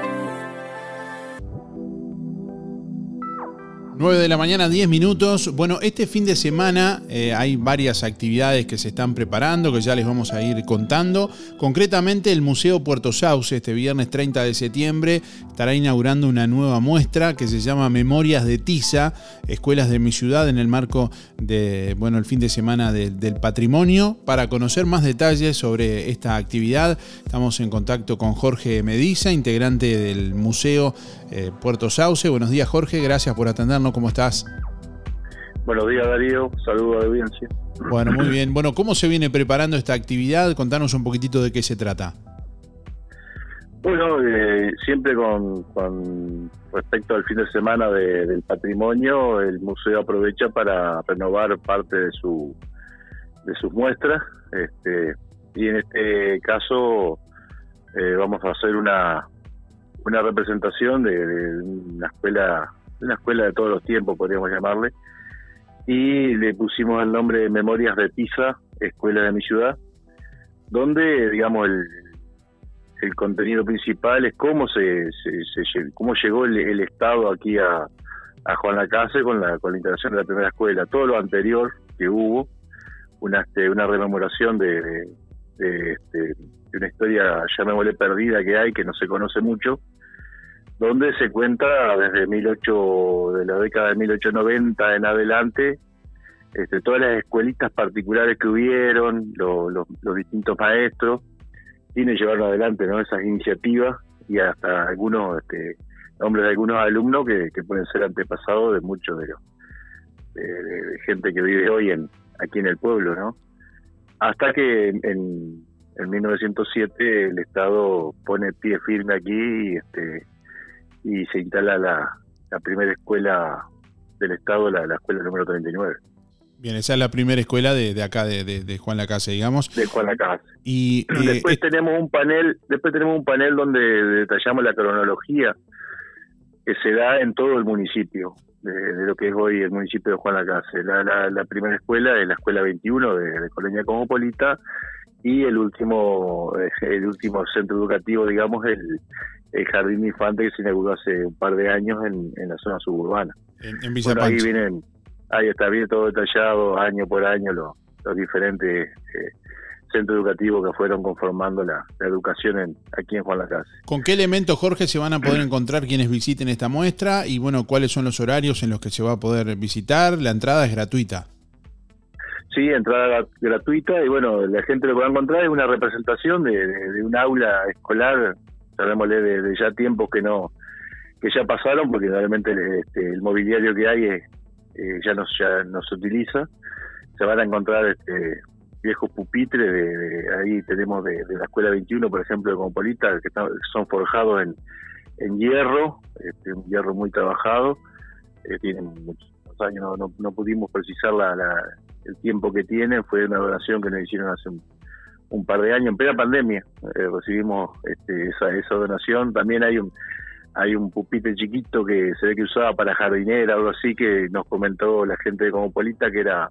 9 de la mañana, 10 minutos. Bueno, este fin de semana eh, hay varias actividades que se están preparando, que ya les vamos a ir contando. Concretamente, el Museo Puerto Sauce, este viernes 30 de septiembre, estará inaugurando una nueva muestra que se llama Memorias de Tiza, Escuelas de mi ciudad, en el marco de, bueno, el fin de semana de- del patrimonio. Para conocer más detalles sobre esta actividad, estamos en contacto con Jorge Mediza, integrante del Museo eh, Puerto Sauce. Buenos días, Jorge. Gracias por atendernos. ¿Cómo estás? Buenos días Darío, saludo a la audiencia. Bueno, muy bien. Bueno, ¿cómo se viene preparando esta actividad? Contanos un poquitito de qué se trata. Bueno, eh, siempre con, con respecto al fin de semana de- del patrimonio, el museo aprovecha para renovar parte de su de sus muestras, este, y en este caso eh, vamos a hacer una una representación de, de una escuela de una escuela de todos los tiempos, podríamos llamarle, y le pusimos el nombre de Memorias de Pisa, Escuela de mi ciudad, donde, digamos, el, el contenido principal es cómo se, se, cómo llegó el, Estado aquí a, a Juan Lacase con la, con la integración de la primera escuela. Todo lo anterior que hubo, una, este, una rememoración de, de, este, de una historia, llamémosle perdida que hay, que no se conoce mucho, donde se cuenta desde 18, de la década de 1890 en adelante, este, todas las escuelitas particulares que hubieron, los distintos maestros, quienes llevaron adelante ¿no? esas iniciativas y hasta algunos este, nombres de algunos alumnos que, pueden ser antepasados de muchos de los de, gente que vive hoy en aquí en el pueblo, ¿no? Hasta que en 1907 el Estado pone pie firme aquí y, este, y se instala la, la primera escuela del Estado, la, la escuela número 39. Bien, esa es la primera escuela de, de acá, de, de, Juan Lacase, digamos. De Juan Lacase. Y después tenemos un panel, después tenemos un panel donde detallamos la cronología que se da en todo el municipio, de, lo que es hoy el municipio de Juan Lacase. La, la, la primera escuela es la escuela 21 de, Colonia Cosmopolita y el último el último centro educativo, digamos, el, el Jardín Infante que se inauguró hace un par de años en, en la zona suburbana. En, en Villa ahí vienen ahí está bien todo detallado año por año los, diferentes eh, centros educativos que fueron conformando la, educación en, aquí en Juan Lacase. ¿Con qué elementos, Jorge, se van a poder encontrar quienes visiten esta muestra? Y bueno, ¿cuáles son los horarios en los que se va a poder visitar? La entrada es gratuita. Sí, entrada gratuita y bueno, la gente lo que va a encontrar es una representación de, un aula escolar, sabémosle de, ya tiempos que no que ya pasaron porque realmente este, el mobiliario que hay eh, ya, no, no se utiliza. Se van a encontrar este, viejos pupitres, de, ahí tenemos de, la Escuela 21, por ejemplo, de Compolita, que son forjados en, en hierro, este, un hierro muy trabajado, eh, tienen muchos años, no, no, pudimos precisar la, el tiempo que tienen, fue una donación que nos hicieron hace un, par de años, en plena pandemia, eh, recibimos este, esa, esa donación, también hay un hay un pupitre chiquito que se ve que usaba para jardinera, algo así, que nos comentó la gente de Comopolita que era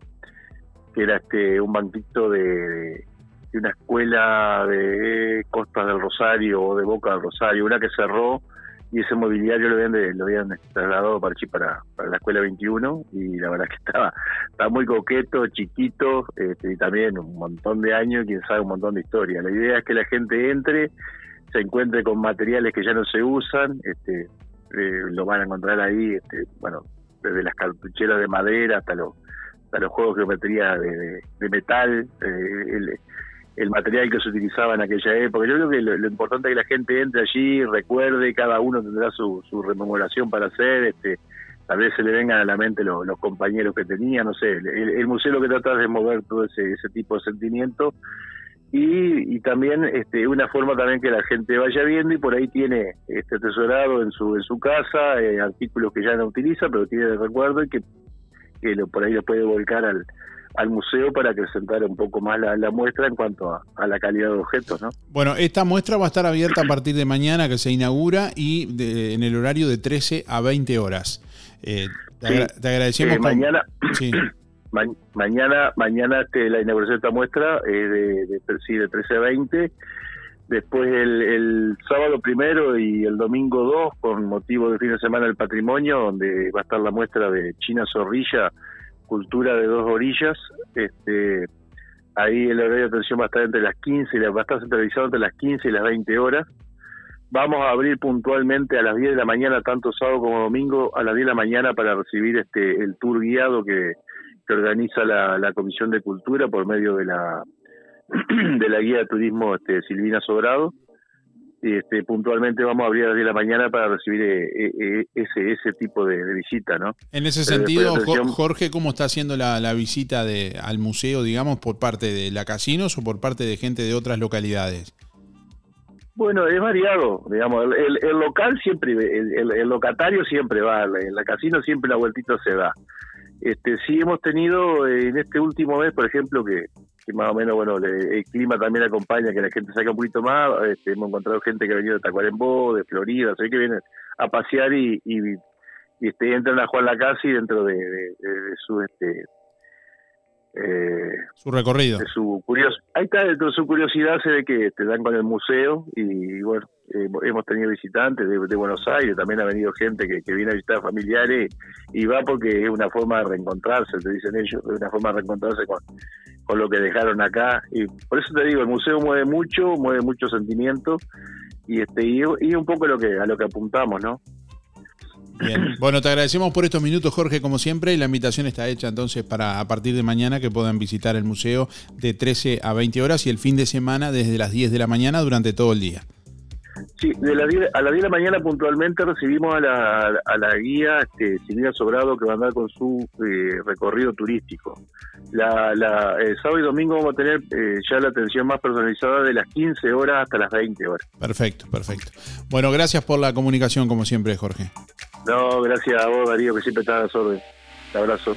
que era este un banquito de, de una escuela de Costas del Rosario o de Boca del Rosario, una que cerró y ese mobiliario lo habían, lo habían trasladado para, para, para la escuela 21 y la verdad que estaba, muy coqueto, chiquito este, y también un montón de años, quién sabe, un montón de historia. La idea es que la gente entre se encuentre con materiales que ya no se usan, este, eh, lo van a encontrar ahí, este, bueno, desde las cartucheras de madera hasta los, juegos de geometría de, metal, eh, material que se utilizaba en aquella época. Yo creo que lo, importante es que la gente entre allí, recuerde, cada uno tendrá su, su rememoración para hacer, este, tal vez se le vengan a la mente los, compañeros que tenía, no sé, el, museo lo que trata es de mover todo ese, tipo de sentimiento y, y también este, una forma también que la gente vaya viendo y por ahí tiene este atesorado en su en su casa eh, artículos que ya no utiliza pero tiene de recuerdo y que, que lo, por ahí lo puede volcar al, al museo para acrecentar un poco más la, muestra en cuanto a, la calidad de objetos. ¿no? Bueno, esta muestra va a estar abierta a partir de mañana que se inaugura y en el horario de 13 a 20 horas. Eh, te, agradecemos. Eh, mañana, sí mañana mañana este, la inauguración de esta muestra es de, de, sí, de 13 a 20. Después el, sábado primero y el domingo 2, con motivo del fin de semana del patrimonio, donde va a estar la muestra de China Zorrilla, Cultura de Dos Orillas. Este, ahí el horario de atención va a estar entre las 15 y va a estar centralizado entre las 15 y las 20 horas. Vamos a abrir puntualmente a las 10 de la mañana, tanto sábado como domingo, a las 10 de la mañana para recibir este el tour guiado que, organiza la, Comisión de Cultura por medio de la de la guía de turismo este, Silvina Sobrado. Y este, puntualmente vamos a abrir a las 10 de la mañana para recibir eh, eh, eh, ese ese tipo de, visita, ¿no? En ese sentido, Jorge, ¿cómo está haciendo la, visita de, al museo, digamos, por parte de la Casinos o por parte de gente de otras localidades? Bueno, es variado, digamos, el, local siempre, el, el, locatario siempre va, en la casino siempre la vueltita se da. Este, sí hemos tenido eh, en este último mes, por ejemplo, que, más o menos, bueno, el clima también acompaña que la gente salga un poquito más. Este, hemos encontrado gente que ha venido de Tacuarembó, de Florida, sé que vienen a pasear y, y, este, entran a Juan Lacasi dentro de, de, su este eh, Su recorrido. de su curios ahí está dentro de su curiosidad se ve que te dan con el museo y bueno eh, hemos tenido visitantes de, de Buenos Aires también ha venido gente que, que viene a visitar familiares y va porque es una forma de reencontrarse te dicen ellos es una forma de reencontrarse con, con lo que dejaron acá y por eso te digo el museo mueve mucho mueve mucho sentimiento y este y, y un poco lo que a lo que apuntamos no Bien. Bueno, te agradecemos por estos minutos, Jorge, como siempre, y la invitación está hecha entonces para a partir de mañana que puedan visitar el museo de 13 a 20 horas y el fin de semana desde las 10 de la mañana durante todo el día. Sí, de la 10 a las 10 de la mañana puntualmente recibimos a la, a la guía este, Silvia Sobrado que va a andar con su eh, recorrido turístico. La, la, el sábado y domingo vamos a tener eh, ya la atención más personalizada de las 15 horas hasta las 20 horas. Perfecto, perfecto. Bueno, gracias por la comunicación, como siempre, Jorge. No, gracias a vos, Darío, que siempre estás a las órdenes. Un abrazo.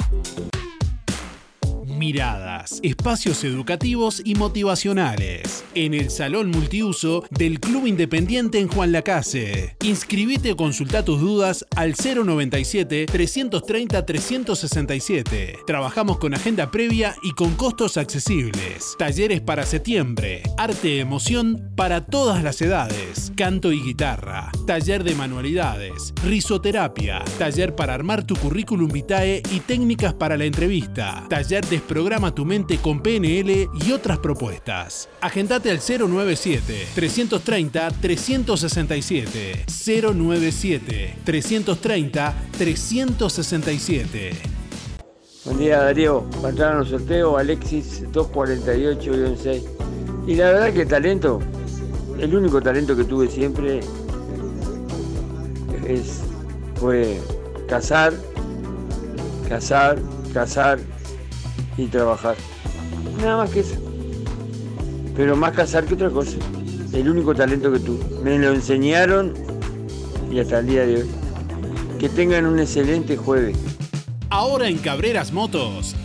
Miradas, espacios educativos y motivacionales. En el Salón Multiuso del Club Independiente en Juan Lacase. Inscribite o consulta tus dudas al 097-330-367. Trabajamos con agenda previa y con costos accesibles. Talleres para septiembre. Arte emoción para todas las edades. Canto y guitarra. Taller de manualidades. Risoterapia. Taller para armar tu currículum vitae y técnicas para la entrevista. Taller Desprograma tu mente con PNL y otras propuestas. Agendate al 097-330-367. 097-330-367. Buen día Darío, patrón sorteo Alexis 248-6. Y la verdad que talento, el único talento que tuve siempre es, fue cazar, cazar, cazar y trabajar. Nada más que eso. Pero más cazar que otra cosa. El único talento que tuve. Me lo enseñaron y hasta el día de hoy. Que tengan un excelente jueves. Ahora en Cabreras Motos,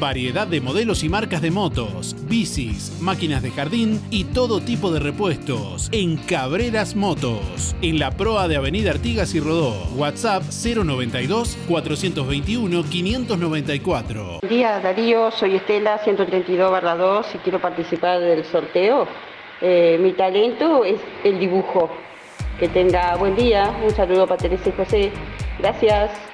Variedad de modelos y marcas de motos, bicis, máquinas de jardín y todo tipo de repuestos en Cabreras Motos, en la proa de Avenida Artigas y Rodó. WhatsApp 092 421 594. Buen día Darío, soy Estela 132-2 y quiero participar del sorteo. Eh, mi talento es el dibujo. Que tenga buen día, un saludo para Teresa y José. Gracias.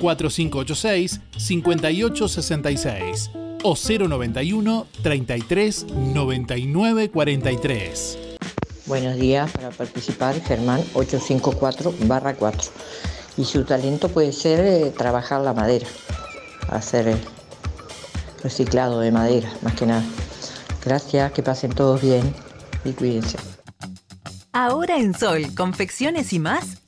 4586-5866 o 091 33 99 43. Buenos días, para participar Germán 854-4. Y su talento puede ser eh, trabajar la madera, hacer el reciclado de madera, más que nada. Gracias, que pasen todos bien y cuídense. Ahora en Sol, confecciones y más,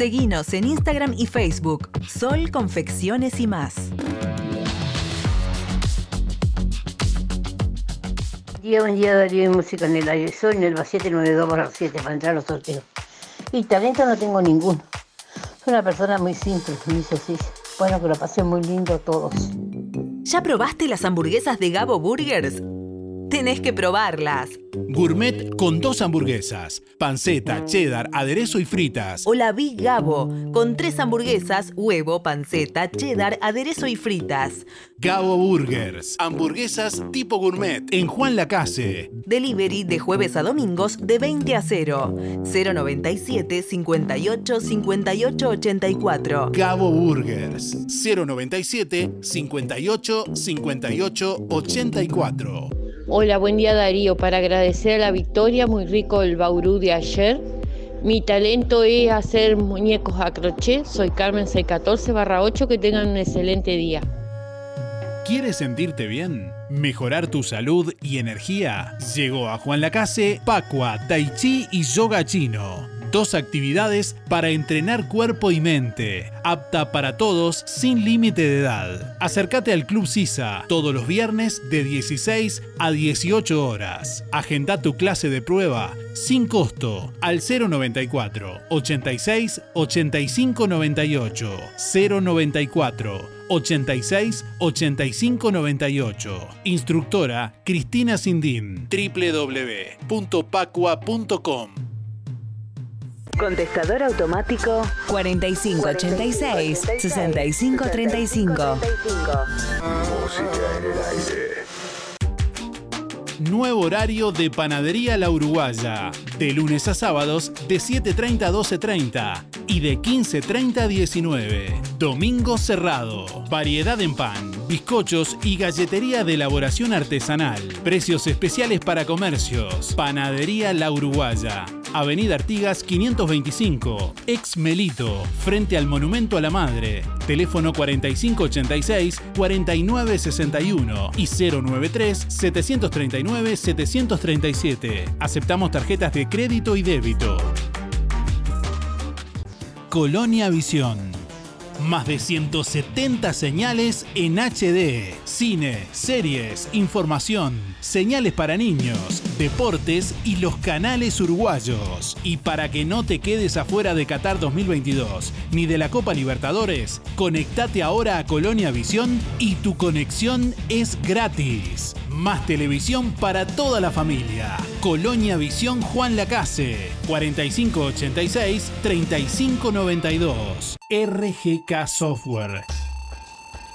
Seguinos en Instagram y Facebook, Sol Confecciones y más. Día, buen día, Darío y Música en el aire. Soy en el 792 7 para entrar a los sorteos. Y talento no tengo ninguno. Soy una persona muy simple, muy sencilla. Bueno, que lo pasé muy lindo todos. ¿Ya probaste las hamburguesas de Gabo Burgers? Tenés que probarlas. Gourmet con dos hamburguesas, panceta, cheddar, aderezo y fritas. O la Big Gabo, con tres hamburguesas, huevo, panceta, cheddar, aderezo y fritas. Gabo Burgers, hamburguesas tipo gourmet en Juan Lacase. Delivery de jueves a domingos de 20 a 0. 097 58 58 84. Gabo Burgers, 097 58 58 84. Hola, buen día Darío. Para agradecer la victoria, muy rico el baurú de ayer. Mi talento es hacer muñecos a crochet. Soy Carmen 614 barra 8. Que tengan un excelente día. ¿Quieres sentirte bien? ¿Mejorar tu salud y energía? Llegó a Juan Lacase, Pacua, Tai Chi y Yoga Chino. Dos actividades para entrenar cuerpo y mente, apta para todos sin límite de edad. Acércate al Club Sisa todos los viernes de 16 a 18 horas. Agenda tu clase de prueba sin costo al 094 86 85 98 094 86 85 98. Instructora Cristina Sindín. www.pacua.com. Contestador automático 4586 6535. Música en el aire. Nuevo horario de Panadería La Uruguaya. De lunes a sábados de 7.30 a 12.30 y de 15.30 a 19. Domingo cerrado. Variedad en pan, bizcochos y galletería de elaboración artesanal. Precios especiales para comercios. Panadería La Uruguaya. Avenida Artigas 525, ex Melito, frente al Monumento a la Madre. Teléfono 4586-4961 y 093-739-737. Aceptamos tarjetas de crédito y débito. Colonia Visión. Más de 170 señales en HD. Cine, series, información, señales para niños, deportes y los canales uruguayos. Y para que no te quedes afuera de Qatar 2022 ni de la Copa Libertadores, conectate ahora a Colonia Visión y tu conexión es gratis. Más televisión para toda la familia. Colonia Visión Juan Lacase, 4586-3592. RGK Software.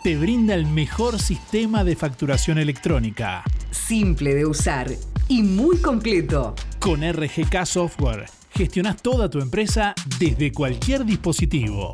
Te brinda el mejor sistema de facturación electrónica. Simple de usar y muy completo. Con RGK Software gestionas toda tu empresa desde cualquier dispositivo.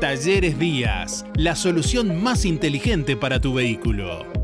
Talleres Díaz, la solución más inteligente para tu vehículo.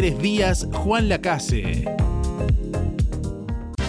Talleres Díaz Juan Lacase.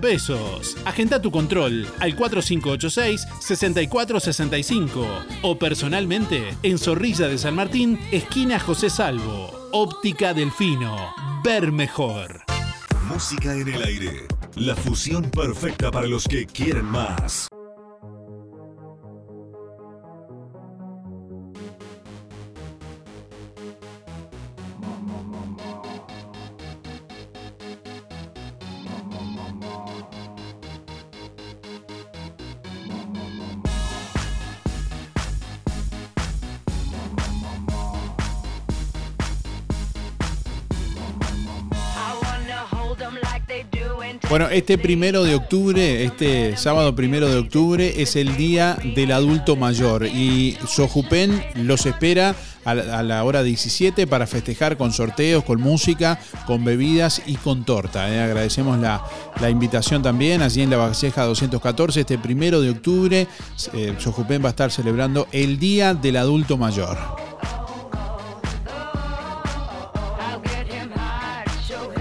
pesos. Agenda tu control al 4586-6465 o personalmente en Zorrilla de San Martín, esquina José Salvo. Óptica Delfino. Ver mejor. Música en el aire. La fusión perfecta para los que quieren más. Bueno, este primero de octubre, este sábado primero de octubre, es el día del adulto mayor y Sojupen los espera a la, hora 17 para festejar con sorteos, con música, con bebidas y con torta. ¿eh? Agradecemos la, la invitación también allí en la Valleja 214. Este primero de octubre, eh, Sojupen va a estar celebrando el día del adulto mayor.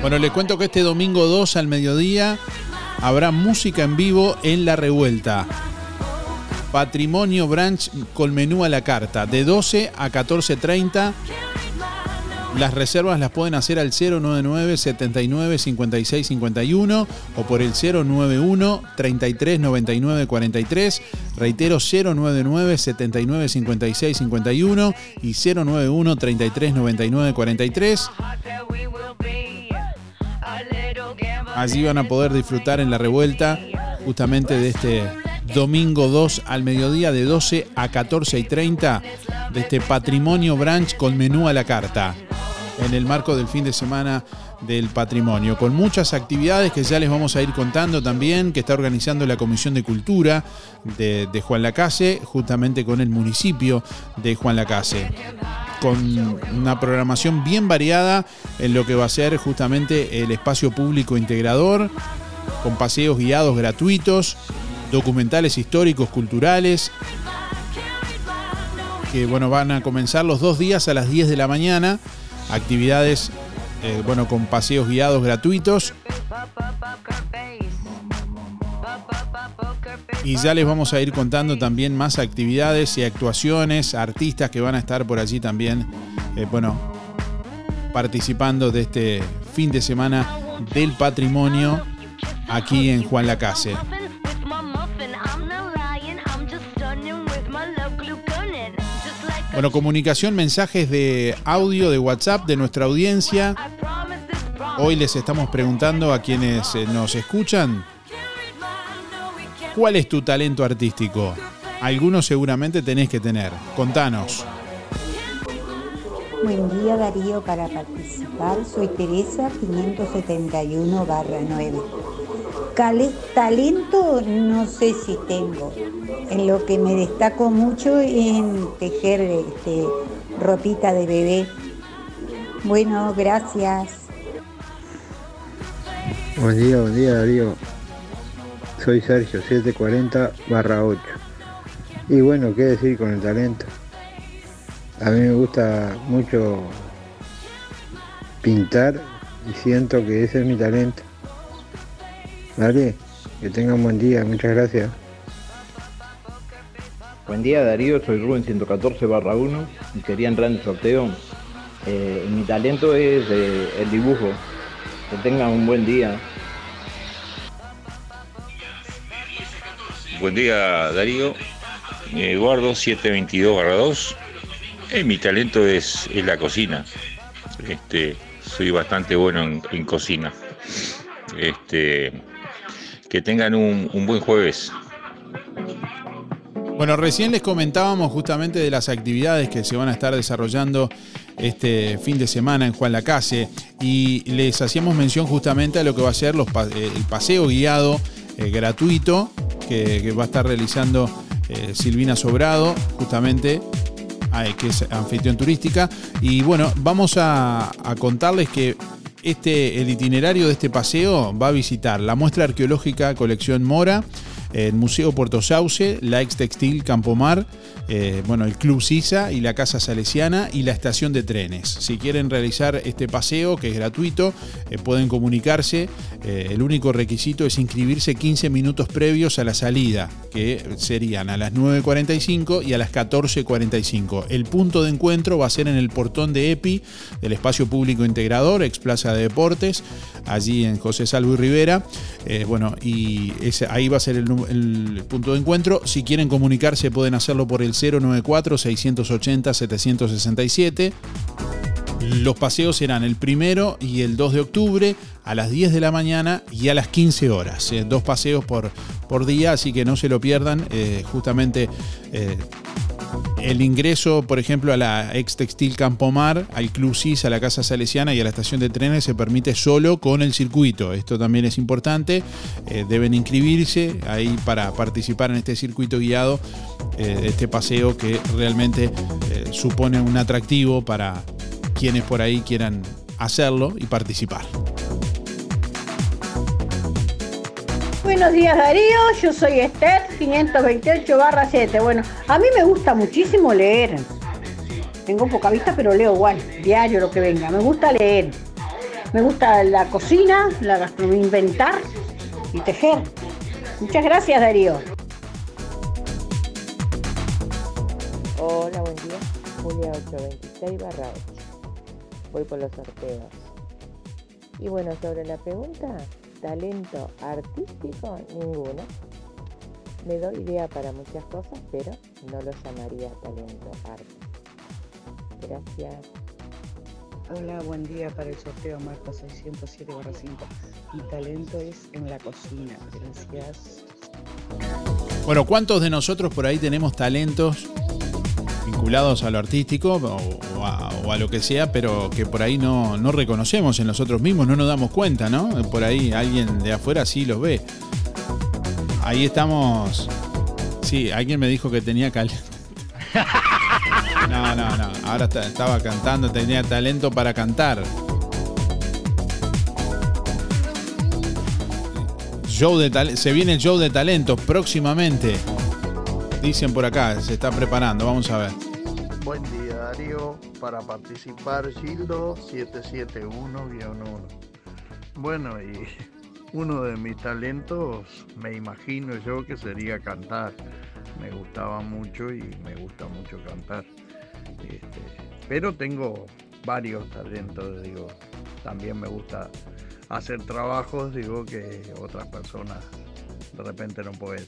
Bueno, les cuento que este domingo 2 al mediodía habrá música en vivo en La Revuelta. Patrimonio Branch con menú a la carta, de 12 a 14.30. Las reservas las pueden hacer al 099 79 56 51 o por el 091 33 99 43. Reitero 099 79 56 51 y 091 33 99 43. Allí van a poder disfrutar en la revuelta justamente de este domingo 2 al mediodía de 12 a 14 y 30 de este patrimonio branch con menú a la carta. En el marco del fin de semana del patrimonio, con muchas actividades que ya les vamos a ir contando también, que está organizando la Comisión de Cultura de, de Juan Lacase, justamente con el municipio de Juan Lacase. Con una programación bien variada en lo que va a ser justamente el espacio público integrador, con paseos guiados gratuitos, documentales históricos, culturales, que bueno, van a comenzar los dos días a las 10 de la mañana, actividades eh, bueno, con paseos guiados gratuitos. Y ya les vamos a ir contando también más actividades y actuaciones, artistas que van a estar por allí también, eh, bueno, participando de este fin de semana del patrimonio aquí en Juan Lacase. Bueno, comunicación, mensajes de audio, de WhatsApp de nuestra audiencia. Hoy les estamos preguntando a quienes eh, nos escuchan ¿Cuál es tu talento artístico? Algunos seguramente tenés que tener. Contanos. Buen día Darío, para participar soy Teresa 571 9. Talento no sé si tengo. En lo que me destaco mucho en tejer este, ropita de bebé. Bueno, gracias. Buen día, buen día Darío. Soy Sergio 740 barra 8. Y bueno, ¿qué decir con el talento? A mí me gusta mucho pintar y siento que ese es mi talento. Dale, que tengan buen día, muchas gracias. Buen día Darío, soy Rubén 114 barra 1 y quería entrar en el sorteo. Eh, mi talento es eh, el dibujo. Que tengan un buen día. Buen día Darío, Eduardo 722-2. Eh, mi talento es, es, la cocina. Este, soy bastante bueno en, en cocina. Este, que tengan un, buen jueves. Bueno, recién les comentábamos justamente de las actividades que se van a estar desarrollando este fin de semana en Juan Lacase y les hacíamos mención justamente a lo que va a ser los, el paseo guiado eh, gratuito que, va a estar realizando eh, Silvina Sobrado, justamente, que es anfitrión turística. Y bueno, vamos a contarles que este, el itinerario de este paseo va a visitar la muestra arqueológica Colección Mora, el Museo Puerto Sauce, la Ex Textil Campomar, eh, bueno, el Club Sisa y la Casa Salesiana y la estación de trenes. Si quieren realizar este paseo, que es gratuito, eh, pueden comunicarse. Eh, el único requisito es inscribirse 15 minutos previos a la salida, que serían a las 9.45 y a las 14.45. El punto de encuentro va a ser en el portón de EPI del Espacio Público Integrador, ex Plaza de Deportes, allí en José Salvo y Rivera. Bueno, y ahí va a ser el, nu- el punto de encuentro. Si quieren comunicarse pueden hacerlo por el 094-680-767. Los paseos serán el primero y el 2 de octubre a las 10 de la mañana y a las 15 horas. eh, dos paseos por, por día, así que no se lo pierdan. Eh, justamente eh, el ingreso, por ejemplo, a la ex textil Campomar, al Club CIS, a la Casa Salesiana y a la estación de trenes se permite solo con el circuito. Esto también es importante. Eh, deben inscribirse ahí para participar en este circuito guiado, eh, este paseo que realmente eh, supone un atractivo para quienes por ahí quieran hacerlo y participar. Buenos días Darío, yo soy Esther, 528 barra 7. Bueno, a mí me gusta muchísimo leer. Tengo poca vista, pero leo igual, diario lo que venga. Me gusta leer. Me gusta la cocina, la gastronomía, inventar y tejer. Muchas gracias Darío. Hola, buen día. Julia 826 barra 8. Voy por los sorteos. Y bueno, sobre la pregunta, talento artístico, ninguno. Me doy idea para muchas cosas, pero no lo llamaría talento arte. Gracias. Hola, buen día para el sorteo Marco 607 5. Mi talento es en la cocina. Gracias. Bueno, ¿cuántos de nosotros por ahí tenemos talentos vinculados a lo artístico o, a, lo que sea, pero que por ahí no, no reconocemos en nosotros mismos, no nos damos cuenta, ¿no? Por ahí alguien de afuera sí los ve. Ahí estamos. Sí, alguien me dijo que tenía cal. No, no, no. Ahora estaba cantando, tenía talento para cantar. Show de se viene el show de talentos próximamente. Dicen por acá, se está preparando, vamos a ver. Buen día Darío, para participar Gildo 771-1. Bueno, y uno de mis talentos me imagino yo que sería cantar. Me gustaba mucho y me gusta mucho cantar. Este, pero tengo varios talentos, digo. También me gusta hacer trabajos, digo, que otras personas de repente no pueden.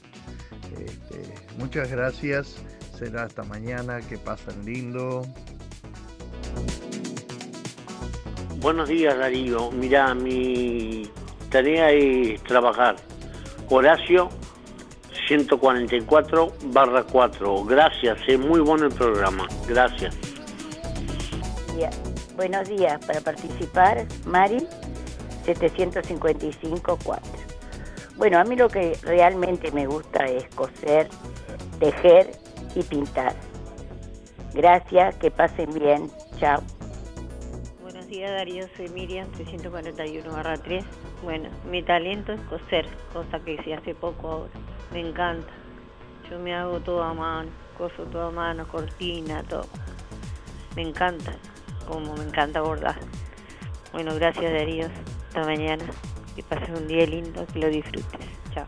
Este, muchas gracias. Será hasta mañana. Que pasen lindo. Buenos días Darío, mira, mi tarea es trabajar. Horacio 144 barra 4. Gracias, es muy bueno el programa. Gracias. Día- Buenos días, para participar, Mari 755-4. Bueno, a mí lo que realmente me gusta es coser, tejer y pintar. Gracias, que pasen bien. Chao. Buenos días Darío, soy Miriam 341 3. Bueno, mi talento es coser, cosa que hice hace poco ahora. Me encanta. Yo me hago todo a mano, coso todo a mano, cortina, todo. Me encanta, como me encanta bordar. Bueno, gracias Darío. Hasta mañana. Que pases un día lindo, que lo disfrutes. Chao.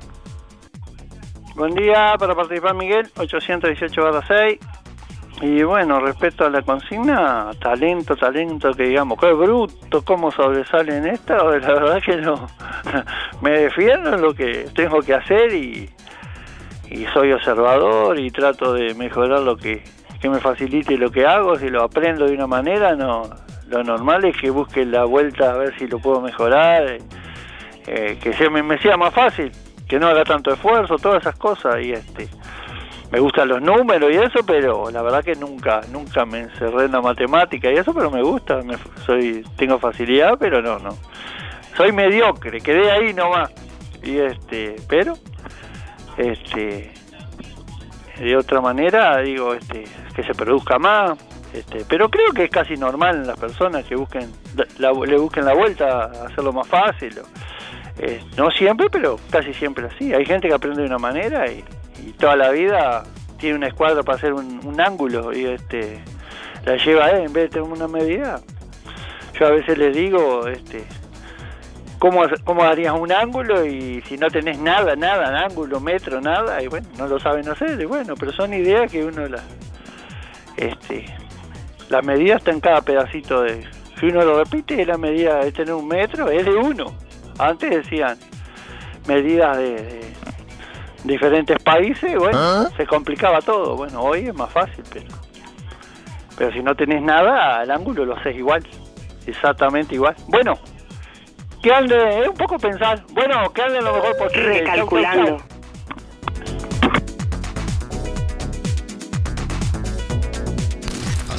Buen día, para participar Miguel, 818-6. Y bueno, respecto a la consigna, talento, talento, que digamos, qué bruto, cómo sobresale en esta, la verdad que no. Me defiendo en lo que tengo que hacer y, y soy observador y trato de mejorar lo que, que me facilite lo que hago. Si lo aprendo de una manera, no lo normal es que busque la vuelta a ver si lo puedo mejorar, eh, que se me, me sea más fácil, que no haga tanto esfuerzo, todas esas cosas y este me gustan los números y eso, pero la verdad que nunca nunca me encerré en la matemática y eso, pero me gusta, me, soy tengo facilidad, pero no, no. Soy mediocre, quedé ahí nomás. Y este, pero este de otra manera digo este que se produzca más, este, pero creo que es casi normal en las personas que busquen le busquen la vuelta a hacerlo más fácil. Eh, no siempre, pero casi siempre así. Hay gente que aprende de una manera y, toda la vida tiene una escuadra para hacer un, ángulo y este la lleva en vez de tener una medida. Yo a veces les digo, este, ¿cómo, cómo harías un ángulo y si no tenés nada, nada, ángulo, metro, nada, y bueno, no lo saben hacer, y bueno, pero son ideas que uno las, este, la medida está en cada pedacito de, si uno lo repite, la medida de tener un metro es de uno. Antes decían medidas de, diferentes países, bueno, ¿Ah? se complicaba todo. Bueno, hoy es más fácil, pero pero si no tenés nada, el ángulo lo haces igual, exactamente igual. Bueno, que ande, es un poco pensar, bueno, que ande lo mejor posible. Recalculando.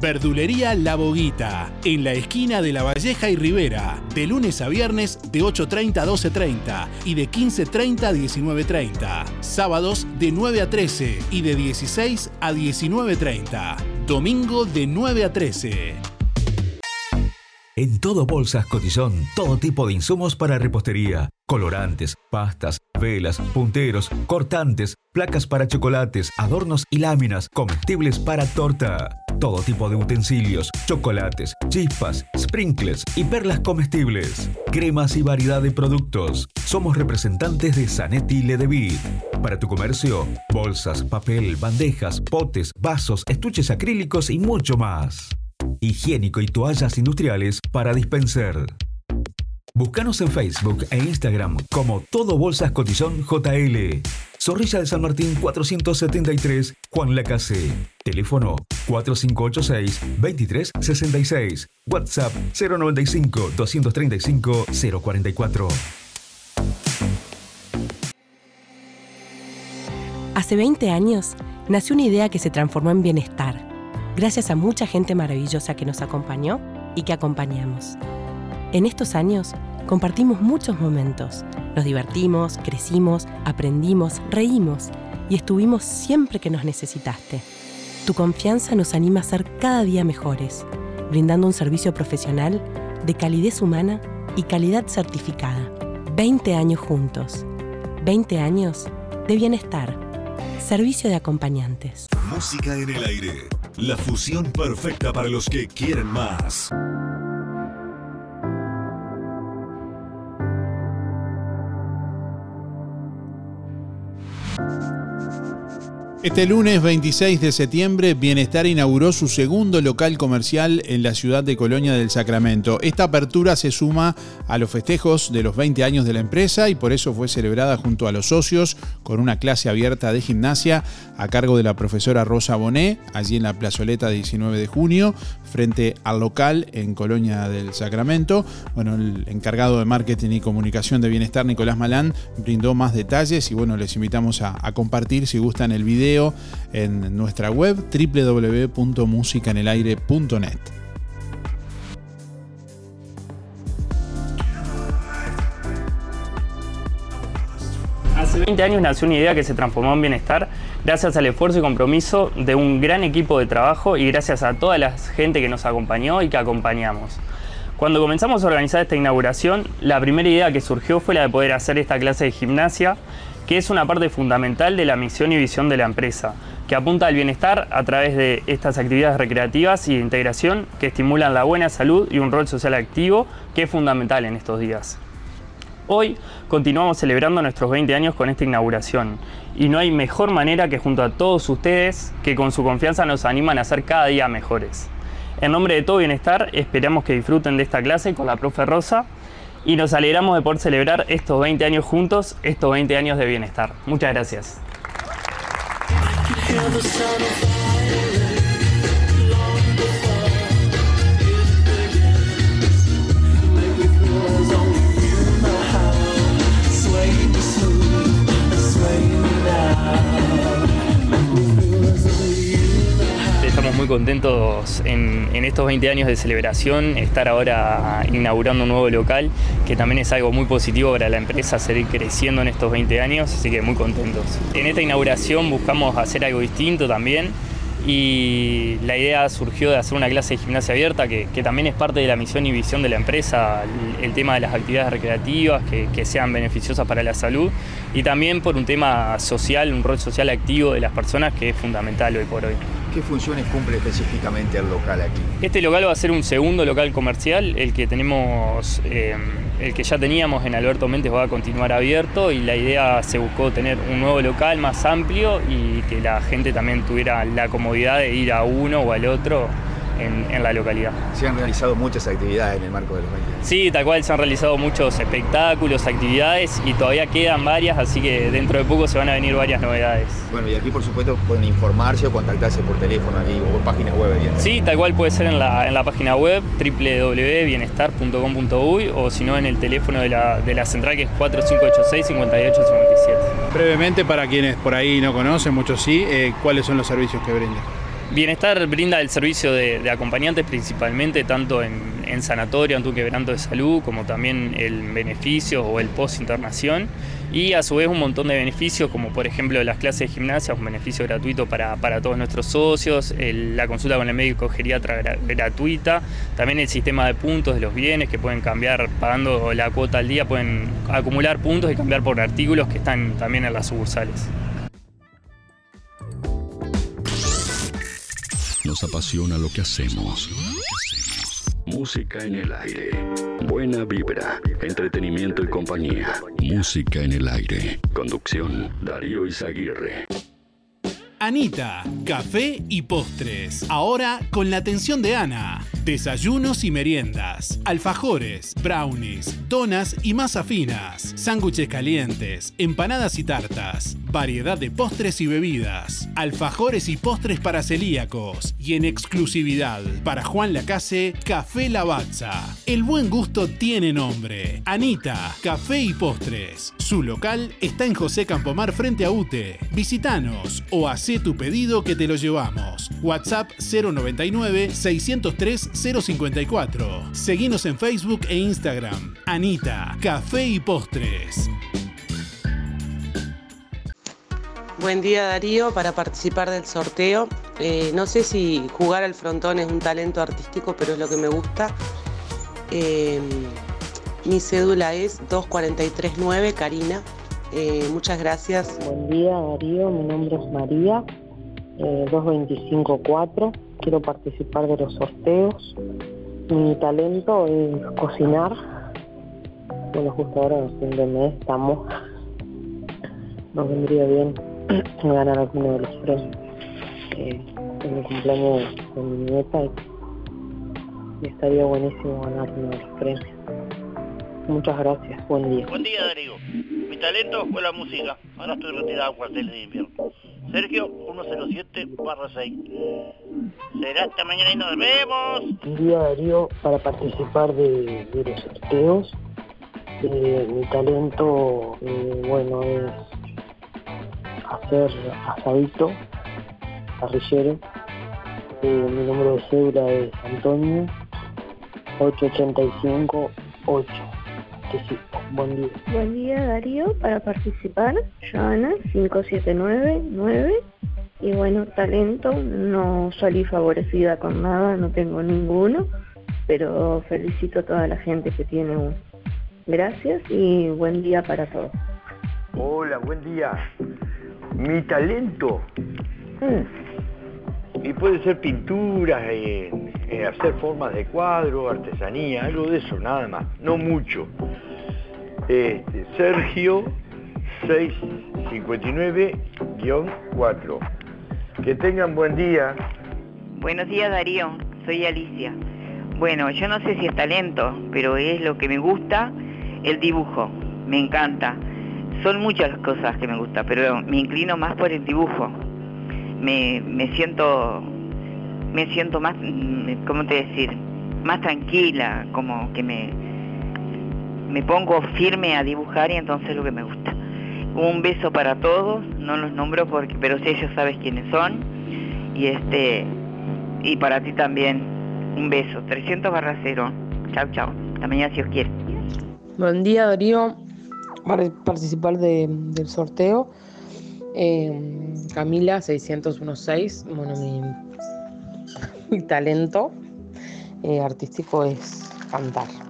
Verdulería La Boguita, en la esquina de La Valleja y Rivera, de lunes a viernes de 8.30 a 12.30 y de 15.30 a 19.30. Sábados de 9 a 13 y de 16 a 19.30. Domingo de 9 a 13. En todo Bolsas Cotizón, todo tipo de insumos para repostería, colorantes, pastas, velas, punteros, cortantes, placas para chocolates, adornos y láminas, comestibles para torta. Todo tipo de utensilios, chocolates, chispas, sprinkles y perlas comestibles. Cremas y variedad de productos. Somos representantes de Zanetti Ledevit. Para tu comercio, bolsas, papel, bandejas, potes, vasos, estuches acrílicos y mucho más. Higiénico y toallas industriales para dispenser. Búscanos en Facebook e Instagram como Todo Bolsas Cotizón JL. Zorrilla de San Martín 473, Juan Lacase. Teléfono 4586-2366. WhatsApp 095-235-044. Hace 20 años nació una idea que se transformó en bienestar, gracias a mucha gente maravillosa que nos acompañó y que acompañamos. En estos años compartimos muchos momentos, nos divertimos, crecimos, aprendimos, reímos y estuvimos siempre que nos necesitaste. Tu confianza nos anima a ser cada día mejores, brindando un servicio profesional de calidez humana y calidad certificada. 20 años juntos. 20 años de bienestar. Servicio de acompañantes. Música en el aire. La fusión perfecta para los que quieren más. Thank you. Este lunes 26 de septiembre, Bienestar inauguró su segundo local comercial en la ciudad de Colonia del Sacramento. Esta apertura se suma a los festejos de los 20 años de la empresa y por eso fue celebrada junto a los socios con una clase abierta de gimnasia a cargo de la profesora Rosa Bonet, allí en la plazoleta 19 de junio, frente al local en Colonia del Sacramento. Bueno, el encargado de marketing y comunicación de Bienestar, Nicolás Malán, brindó más detalles y bueno, les invitamos a, a compartir si gustan el video en nuestra web www.musicanelaire.net. Hace 20 años nació una idea que se transformó en bienestar gracias al esfuerzo y compromiso de un gran equipo de trabajo y gracias a toda la gente que nos acompañó y que acompañamos. Cuando comenzamos a organizar esta inauguración, la primera idea que surgió fue la de poder hacer esta clase de gimnasia que es una parte fundamental de la misión y visión de la empresa, que apunta al bienestar a través de estas actividades recreativas y de integración que estimulan la buena salud y un rol social activo que es fundamental en estos días. Hoy continuamos celebrando nuestros 20 años con esta inauguración y no hay mejor manera que junto a todos ustedes que con su confianza nos animan a ser cada día mejores. En nombre de todo bienestar esperamos que disfruten de esta clase con la profe Rosa y nos alegramos de poder celebrar estos 20 años juntos, estos 20 años de bienestar. Muchas gracias. Muy contentos en, estos 20 años de celebración, estar ahora inaugurando un nuevo local, que también es algo muy positivo para la empresa, seguir creciendo en estos 20 años, así que muy contentos. En esta inauguración buscamos hacer algo distinto también y la idea surgió de hacer una clase de gimnasia abierta, que, que también es parte de la misión y visión de la empresa, el, tema de las actividades recreativas que sean beneficiosas para la salud y también por un tema social, un rol social activo de las personas que es fundamental hoy por hoy. ¿Qué funciones cumple específicamente el local aquí? Este local va a ser un segundo local comercial, el que tenemos, eh, el que ya teníamos en Alberto Mentes va a continuar abierto y la idea se buscó tener un nuevo local más amplio y que la gente también tuviera la comodidad de ir a uno o al otro en, en la localidad. Se han realizado muchas actividades en el marco de los 20 años. Sí, tal cual se han realizado muchos espectáculos, actividades y todavía quedan varias, así que dentro de poco se van a venir varias novedades. Bueno, y aquí por supuesto pueden informarse o contactarse por teléfono aquí o por páginas web. Bien. Sí, tal cual puede ser en la, en la página web www.bienestar.com.uy o si no en el teléfono de la, de la central que es 4586-5857. Brevemente, para quienes por ahí no conocen, muchos sí, eh, ¿cuáles son los servicios que brinda? Bienestar brinda el servicio de, acompañantes principalmente tanto en, en sanatorio, ante un quebranto de salud, como también el beneficio o el post-internación. Y a su vez un montón de beneficios, como por ejemplo las clases de gimnasia, un beneficio gratuito para, para todos nuestros socios, la consulta con el médico geriatra gra- gratuita, también el sistema de puntos de los bienes que pueden cambiar pagando la cuota al día, pueden acumular puntos y cambiar por artículos que están también en las sucursales. Nos apasiona lo que hacemos. Música en el aire. Buena vibra. Entretenimiento y compañía. Música en el aire. Conducción. Darío Izaguirre. Anita, café y postres. Ahora con la atención de Ana. Desayunos y meriendas, alfajores, brownies, donas y masa finas, sándwiches calientes, empanadas y tartas, variedad de postres y bebidas, alfajores y postres para celíacos y en exclusividad para Juan Lacase, Café Lavazza. El buen gusto tiene nombre. Anita, café y postres. Su local está en José Campomar frente a UTE. Visítanos o tu pedido que te lo llevamos. WhatsApp 099 603 054. Seguinos en Facebook e Instagram. Anita, café y postres. Buen día Darío, para participar del sorteo. Eh, no sé si jugar al frontón es un talento artístico, pero es lo que me gusta. Eh, mi cédula es 2439, Karina. Eh, muchas gracias. Buen día Darío, mi nombre es María, eh, 2254. Quiero participar de los sorteos. Mi talento es cocinar. Bueno, justo ahora en fin de mes estamos. Nos vendría bien ganar alguno de los premios. Eh, en mi cumpleaños con mi nieta y, y estaría buenísimo ganar uno de los premios. Muchas gracias, buen día. Buen día, Darío. Mi talento fue la música. Ahora estoy retirado en cuarteles de invierno. Sergio, 107 barra 6. Será esta mañana y nos vemos. Buen día Darío, para participar de, los sorteos. Eh, mi talento, eh, bueno, es hacer asadito, parrillero. Eh, mi número de cédula es Antonio 885 8. Que sí, buen día. Buen día Darío, para participar, Joana 5799 y bueno, talento, no salí favorecida con nada, no tengo ninguno, pero felicito a toda la gente que tiene uno. Gracias y buen día para todos. Hola, buen día. Mi talento. mm, Y puede ser pinturas, eh, eh, hacer formas de cuadro, artesanía, algo de eso, nada más. No mucho. Este, Sergio 659-4. Que tengan buen día. Buenos días Darío, soy Alicia. Bueno, yo no sé si es talento, pero es lo que me gusta El dibujo, me encanta. Son muchas las cosas que me gustan, pero me inclino más por el dibujo. Me, me siento me siento más, mm, ¿cómo te decir? Más tranquila, como que me, me pongo firme a dibujar y entonces es lo que me gusta. Un beso para todos, no los nombro porque, pero si ellos sabes quiénes son. Y este, y para ti también, un beso. 300 barra cero. Chao, chao. Hasta mañana si os quiere. Buen día Darío, para participar de- del sorteo. Eh, Camila 616, bueno, mi, mi talento eh, artístico es cantar.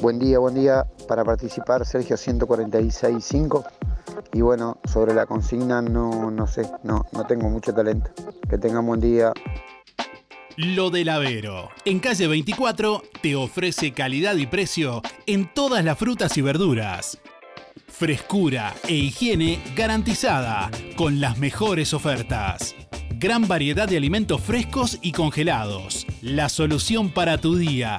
Buen día, buen día. Para participar, Sergio 146.5. Y bueno, sobre la consigna no, no sé, no, no tengo mucho talento. Que tengan buen día. Lo del Avero. En calle 24 te ofrece calidad y precio en todas las frutas y verduras. Frescura e higiene garantizada con las mejores ofertas. Gran variedad de alimentos frescos y congelados. La solución para tu día.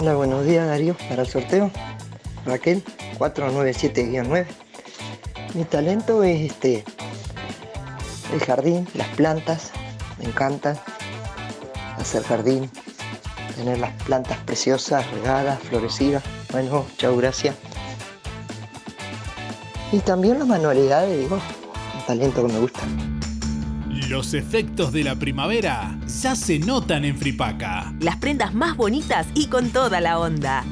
Hola, buenos días Darío, para el sorteo. Raquel, 497-9. Mi talento es este el jardín, las plantas, me encanta hacer jardín, tener las plantas preciosas, regadas, florecidas. Bueno, chao, gracias. Y también las manualidades, digo, un talento que me gusta. Los efectos de la primavera ya se notan en Fripaca. Las prendas más bonitas y con toda la onda.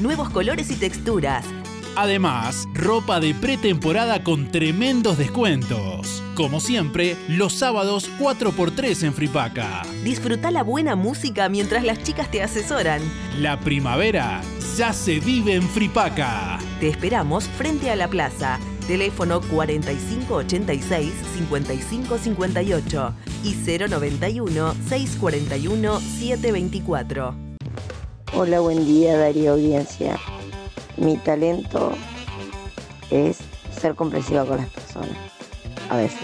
Nuevos colores y texturas. Además, ropa de pretemporada con tremendos descuentos. Como siempre, los sábados 4x3 en Fripaca. Disfruta la buena música mientras las chicas te asesoran. La primavera ya se vive en Fripaca. Te esperamos frente a la plaza. Teléfono 4586-5558 y 091-641-724. Hola, buen día Darío Audiencia. Mi talento es ser comprensiva con las personas, a veces,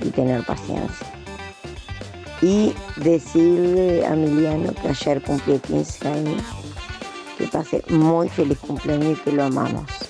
y tener paciencia. Y decirle a Emiliano que ayer cumplió 15 años, que pase muy feliz cumpleaños y que lo amamos.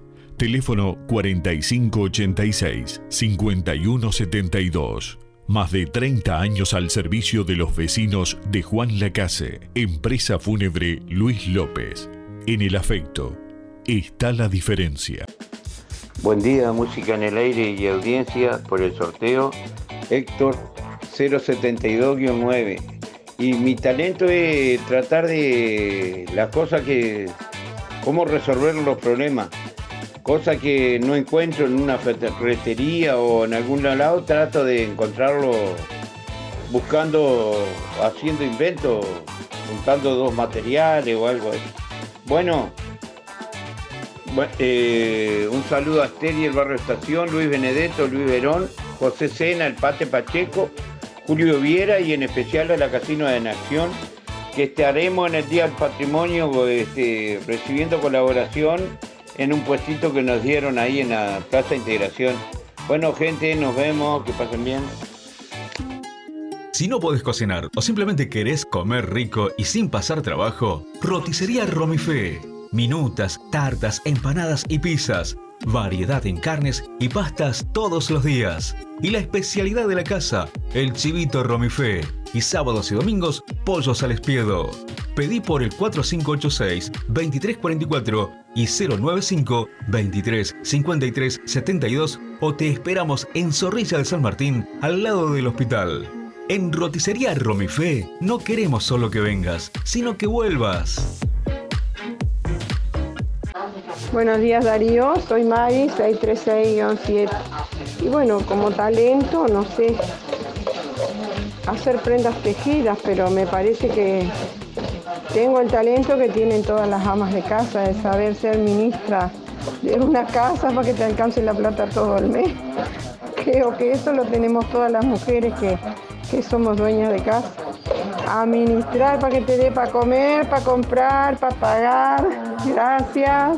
Teléfono 4586-5172. Más de 30 años al servicio de los vecinos de Juan Lacase. Empresa Fúnebre Luis López. En el afecto está la diferencia. Buen día, música en el aire y audiencia por el sorteo. Héctor 072-9. Y mi talento es tratar de las cosas que. cómo resolver los problemas. Cosas que no encuentro en una ferretería o en algún lado, trato de encontrarlo buscando, haciendo inventos, juntando dos materiales o algo así. Bueno, bu- eh, un saludo a Asteri, el barrio Estación, Luis Benedetto, Luis Verón, José Sena, el Pate Pacheco, Julio Viera y en especial a la Casino de Nación, que estaremos en el Día del Patrimonio este, recibiendo colaboración en un puestito que nos dieron ahí en la Plaza Integración. Bueno, gente, nos vemos, que pasen bien. Si no podés cocinar o simplemente querés comer rico y sin pasar trabajo, roticería Romifé. Minutas, tartas, empanadas y pizzas. Variedad en carnes y pastas todos los días. Y la especialidad de la casa, el chivito Romifé. Y sábados y domingos, pollos al espiedo. Pedí por el 4586-2344 y 095-235372 o te esperamos en Zorrilla de San Martín, al lado del hospital. En Roticería Romifé no queremos solo que vengas, sino que vuelvas. Buenos días Darío, soy Mari 636-7. Y bueno, como talento, no sé, hacer prendas tejidas, pero me parece que tengo el talento que tienen todas las amas de casa, de saber ser ministra de una casa para que te alcance la plata todo el mes. Creo que eso lo tenemos todas las mujeres que, que somos dueñas de casa. Administrar para que te dé para comer, para comprar, para pagar. Gracias.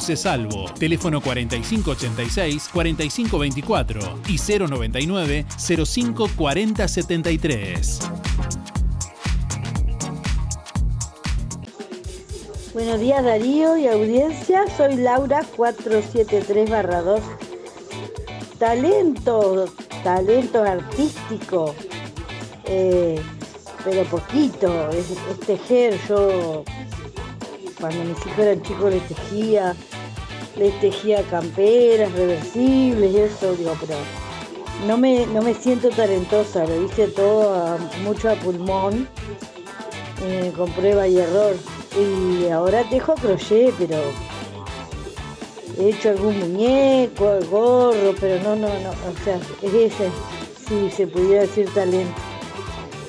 Salvo. Teléfono 4586-4524 y 099-054073. Buenos días Darío y audiencia, soy Laura 473-2. Talento, talento artístico, eh, pero poquito, es, es tejer. Yo cuando mis hijos eran chicos les tejía, les tejía camperas, reversibles y eso, digo, pero no me, no me siento talentosa, lo hice todo mucho a pulmón, eh, con prueba y error. Y ahora tejo crochet, pero he hecho algún muñeco, gorro, pero no, no, no, o sea, es ese, si se pudiera decir talento.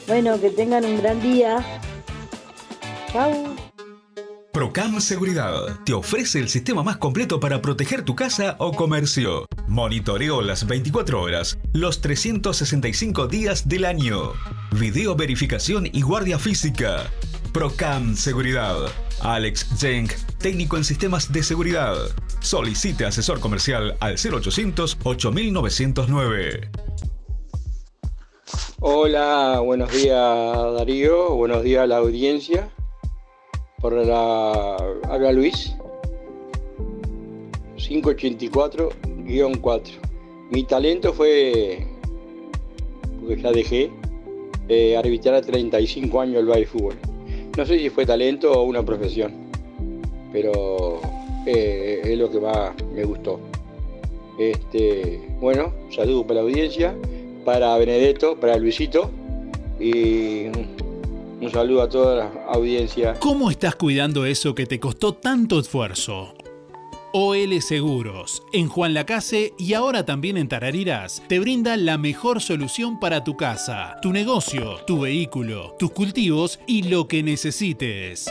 Bueno, que tengan un gran día. Chau. Procam Seguridad te ofrece el sistema más completo para proteger tu casa o comercio. Monitoreo las 24 horas, los 365 días del año. Video verificación y guardia física. Procam Seguridad. Alex Jenk, técnico en sistemas de seguridad. Solicite asesor comercial al 0800 8909. Hola, buenos días Darío, buenos días a la audiencia. Por la habla Luis 584-4. Mi talento fue, porque ya dejé, arbitrar a 35 años el baile fútbol. No sé si fue talento o una profesión, pero eh, es lo que más me gustó. Este, bueno, saludos para la audiencia, para Benedetto, para Luisito y saludo a toda la audiencia. ¿Cómo estás cuidando eso que te costó tanto esfuerzo? OL Seguros, en Juan Lacase y ahora también en Tarariras, te brinda la mejor solución para tu casa, tu negocio, tu vehículo, tus cultivos y lo que necesites.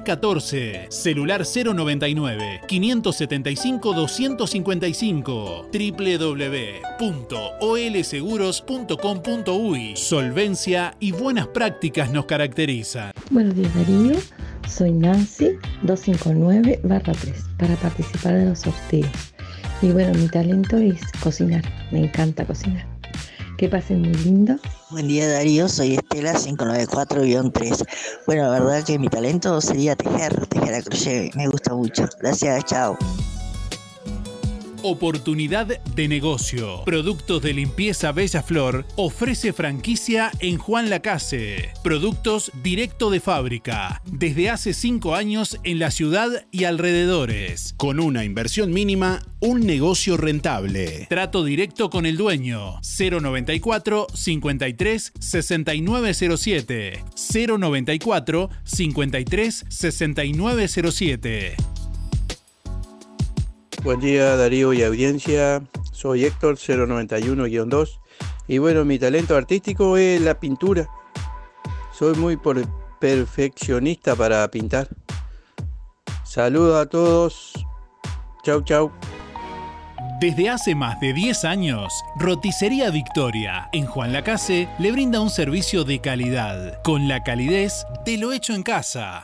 4574-4314, celular 099 575 255, www.olseguros.com.uy. Solvencia y buenas prácticas nos caracterizan. Buenos días Darío, soy Nancy 259 3 para participar de los sorteos. Y bueno, mi talento es cocinar, me encanta cocinar. Que pasen muy lindo. Buen día Darío, soy Estela 594-3. Bueno, la verdad que mi talento sería tejer, tejer a crochet, me gusta mucho. Gracias, chao. Oportunidad de negocio. Productos de limpieza Bella Flor ofrece franquicia en Juan Lacase. Productos directo de fábrica. Desde hace cinco años en la ciudad y alrededores. Con una inversión mínima, un negocio rentable. Trato directo con el dueño. 094 53 6907. 094 53 6907. Buen día Darío y audiencia, soy Héctor 091-2 y bueno, mi talento artístico es la pintura. Soy muy perfeccionista para pintar. Saludos a todos. Chau, chau. Desde hace más de 10 años, Roticería Victoria en Juan Lacase le brinda un servicio de calidad, con la calidez de lo hecho en casa.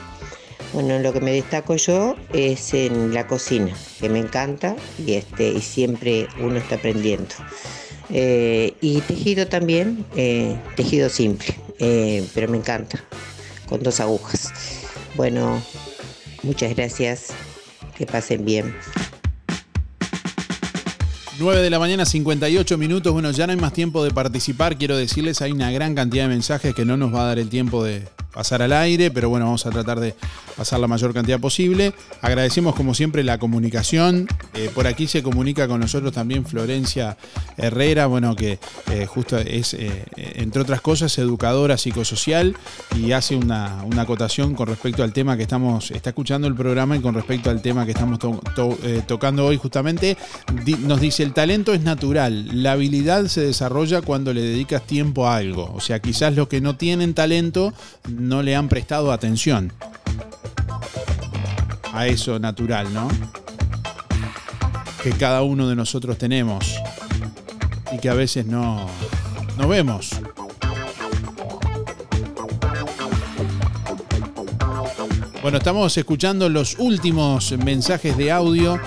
bueno, lo que me destaco yo es en la cocina, que me encanta y, este, y siempre uno está aprendiendo. Eh, y tejido también, eh, tejido simple, eh, pero me encanta, con dos agujas. Bueno, muchas gracias, que pasen bien. 9 de la mañana, 58 minutos. Bueno, ya no hay más tiempo de participar. Quiero decirles, hay una gran cantidad de mensajes que no nos va a dar el tiempo de, pasar al aire, pero bueno, vamos a tratar de pasar la mayor cantidad posible. Agradecemos como siempre la comunicación. Eh, por aquí se comunica con nosotros también Florencia Herrera, bueno, que eh, justo es, eh, entre otras cosas, educadora psicosocial y hace una, acotación con respecto al tema que estamos, está escuchando el programa y con respecto al tema que estamos tocando hoy justamente, nos dice, el talento es natural, la habilidad se desarrolla cuando le dedicas tiempo a algo. O sea, quizás los que no tienen talento no le han prestado atención a eso natural, ¿no? Que cada uno de nosotros tenemos y que a veces no, no vemos. Bueno, estamos escuchando los últimos mensajes de audio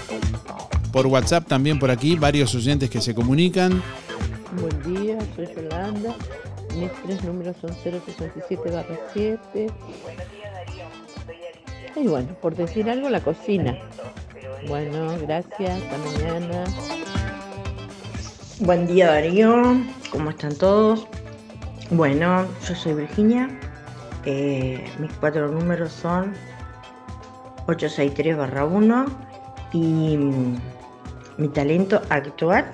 por WhatsApp también por aquí, varios oyentes que se comunican. Buen día, soy Yolanda. Mis tres números son 067-7. Y bueno, por decir algo, la cocina. Bueno, gracias, hasta mañana. Buen día Darío, ¿cómo están todos? Bueno, yo soy Virginia, eh, mis cuatro números son 863-1 y mi talento actual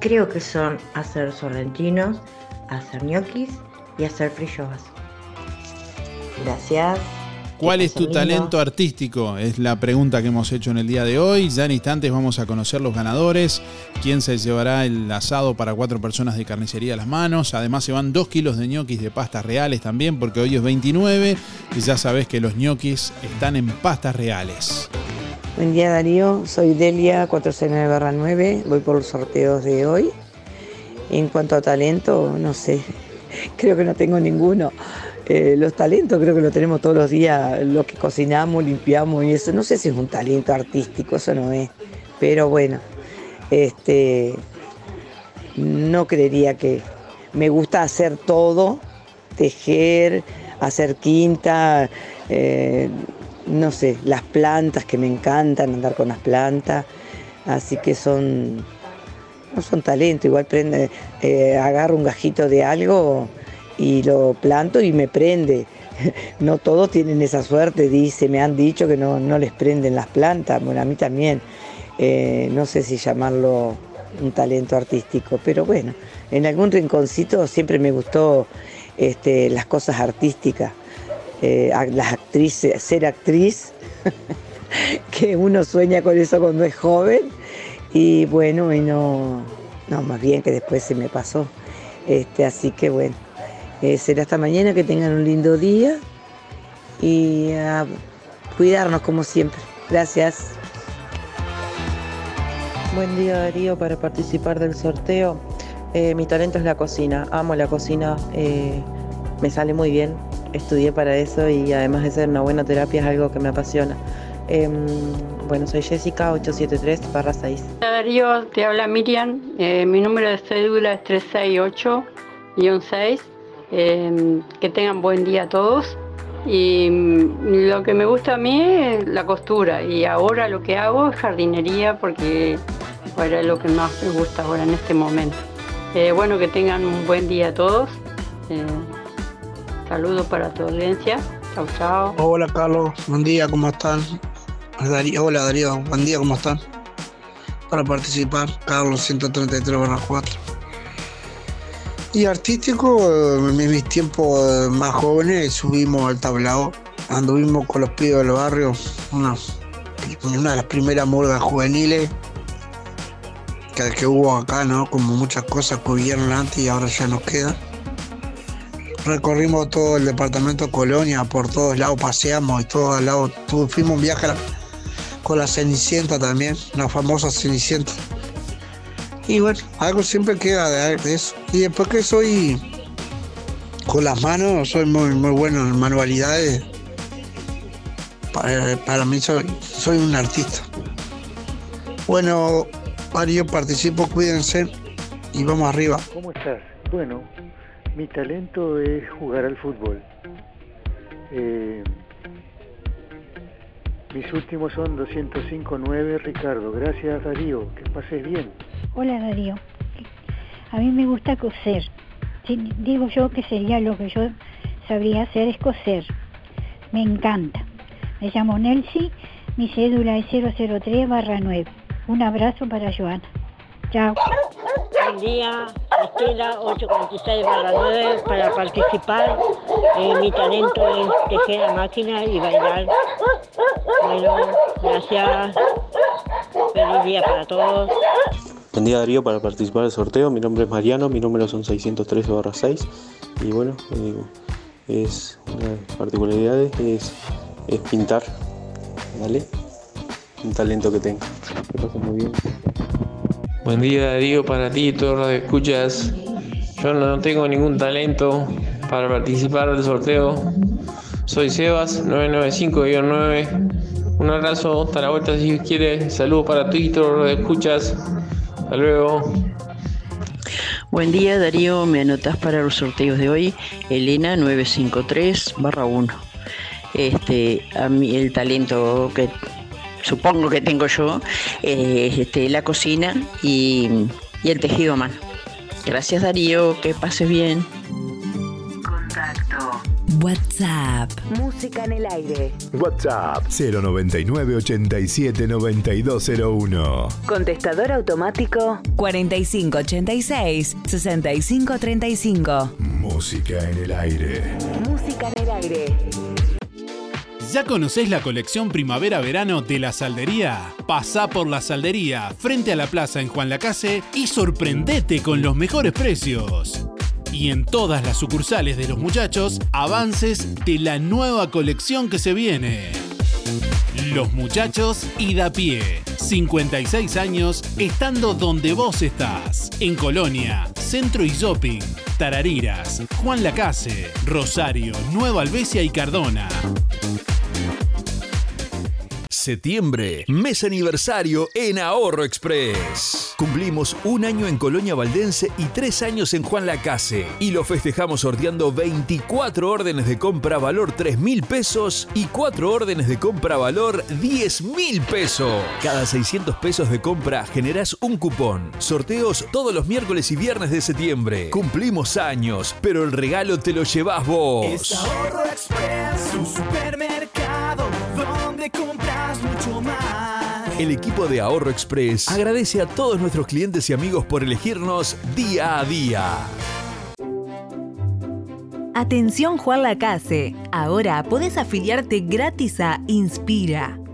creo que son hacer sorrentinos, hacer ñoquis y hacer frilloas. Gracias. ¿Cuál es tu talento artístico? Es la pregunta que hemos hecho en el día de hoy. Ya en instantes vamos a conocer los ganadores, quién se llevará el asado para cuatro personas de carnicería a las manos. Además se van dos kilos de ñoquis de pastas reales también, porque hoy es 29 y ya sabes que los ñoquis están en pastas reales. Buen día Darío, soy Delia 469-9, voy por los sorteos de hoy. En cuanto a talento, no sé, creo que no tengo ninguno. Eh, los talentos creo que lo tenemos todos los días, lo que cocinamos, limpiamos y eso. No sé si es un talento artístico, eso no es. Pero bueno, este, no creería que me gusta hacer todo, tejer, hacer quinta, eh, no sé, las plantas que me encantan, andar con las plantas. Así que son no son talentos, igual prende, eh, agarro un gajito de algo y lo planto y me prende. No todos tienen esa suerte, dice, me han dicho que no, les prenden las plantas, bueno, a mí también, eh, no sé si llamarlo un talento artístico, pero bueno, en algún rinconcito siempre me gustó este, las cosas artísticas, eh, las actrices, ser actriz, que uno sueña con eso cuando es joven y bueno, y no, No, más bien que después se me pasó. Este, así que bueno, eh, será hasta mañana que tengan un lindo día y a cuidarnos como siempre. Gracias. Buen día Darío para participar del sorteo. Eh, mi talento es la cocina, amo la cocina, eh, me sale muy bien, estudié para eso y además de ser una buena terapia es algo que me apasiona. Em, bueno, soy Jessica 873 6. Darío, te habla Miriam, eh, mi número de cédula es 368-6. Em, que tengan buen día a todos. Y mm, lo que me gusta a mí es la costura y ahora lo que hago es jardinería porque es lo que más me gusta ahora en este momento. Eh, bueno, que tengan un buen día a todos. Eh, saludos para tu audiencia. Chao, chao. Hola Carlos, buen día, ¿cómo están? hola Darío, buen día, ¿cómo están? Para participar, Carlos 133 4. Y artístico, en mis tiempos más jóvenes subimos al tablado, anduvimos con los pibes del barrio, una, de las primeras murgas juveniles que, que, hubo acá, ¿no? Como muchas cosas que hubieron antes y ahora ya nos quedan. Recorrimos todo el departamento Colonia, por todos lados paseamos y todos lados. Fuimos un viaje con la Cenicienta también, la famosa Cenicienta. Y bueno, algo siempre queda de eso. Y después que soy con las manos, soy muy, muy bueno en manualidades. Para, mí soy, soy un artista. Bueno, Mario, participo, cuídense y vamos arriba. ¿Cómo estás? Bueno, mi talento es jugar al fútbol. Eh, mis últimos son 205.9, Ricardo. Gracias, Darío. Que pases bien. Hola, Darío. A mí me gusta coser. digo yo que sería lo que yo sabría hacer es coser. Me encanta. Me llamo Nelsi, mi cédula es 003 barra 9. Un abrazo para Joana. Chao. Buen día, Estela 846 barra 9 para participar. Eh, mi talento es tejer a máquina y bailar. Bueno, gracias. Feliz día para todos. Buen día Darío para participar del sorteo. Mi nombre es Mariano, mi número son 613 barra 6. Y bueno, eh, es una particularidad es, es pintar. ¿Vale? Un talento que tengo. Que pasa muy bien. Buen día Darío para ti y todos los escuchas. Yo no tengo ningún talento para participar del sorteo. Soy Sebas 995-9. Un abrazo, hasta la vuelta si quieres. Saludos para ti y todos los escuchas. Hasta luego. Buen día Darío, me anotas para los sorteos de hoy. Elena 953 1. Este, a mí el talento que supongo que tengo yo, eh, este, la cocina y, y el tejido a mano. Gracias Darío, que pases bien. Contacto. WhatsApp. Música en el aire. WhatsApp 099 87 9201. Contestador automático 4586 6535. Música en el aire. Música en el aire. ¿Ya conocés la colección primavera-verano de la Saldería? Pasá por la Saldería, frente a la plaza en Juan Lacase y sorprendete con los mejores precios. Y en todas las sucursales de los muchachos, avances de la nueva colección que se viene. Los muchachos y da pie. 56 años estando donde vos estás. En Colonia, Centro y Shopping, Tarariras, Juan Lacase, Rosario, Nueva Albesia y Cardona. Septiembre, mes aniversario en Ahorro Express. Cumplimos un año en Colonia Valdense y tres años en Juan Lacase. Y lo festejamos sorteando 24 órdenes de compra valor 3 mil pesos y 4 órdenes de compra valor 10 mil pesos. Cada 600 pesos de compra generás un cupón. Sorteos todos los miércoles y viernes de septiembre. Cumplimos años, pero el regalo te lo llevas vos. Es Ahorro Express, un supermercado donde compras. El equipo de Ahorro Express agradece a todos nuestros clientes y amigos por elegirnos día a día. Atención Juan Lacase, ahora podés afiliarte gratis a Inspira.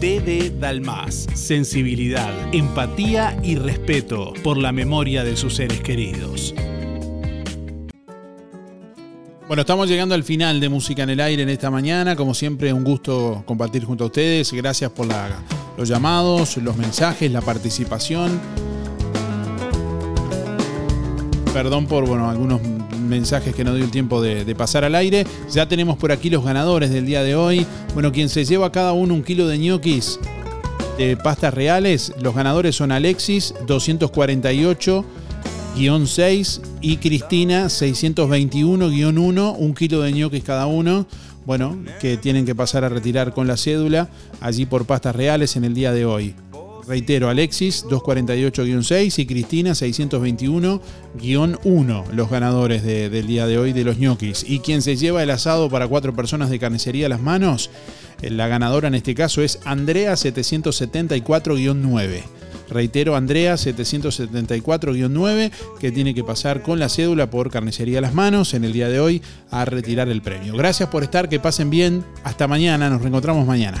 DD Dalmas. Sensibilidad, empatía y respeto por la memoria de sus seres queridos. Bueno, estamos llegando al final de Música en el Aire en esta mañana. Como siempre, un gusto compartir junto a ustedes. Gracias por la- los llamados, los mensajes, la participación. Perdón por bueno, algunos mensajes que no dio el tiempo de, pasar al aire. Ya tenemos por aquí los ganadores del día de hoy. Bueno, quien se lleva cada uno un kilo de ñoquis de pastas reales, los ganadores son Alexis 248-6 y Cristina 621-1, un kilo de ñoquis cada uno. Bueno, que tienen que pasar a retirar con la cédula allí por pastas reales en el día de hoy. Reitero, Alexis 248-6 y Cristina 621-1, los ganadores de- del día de hoy de los ñoquis. Y quien se lleva el asado para cuatro personas de carnicería a las manos, eh, la ganadora en este caso es Andrea 774-9. Reitero, Andrea 774-9, que tiene que pasar con la cédula por carnicería a las manos en el día de hoy a retirar el premio. Gracias por estar, que pasen bien. Hasta mañana, nos reencontramos mañana.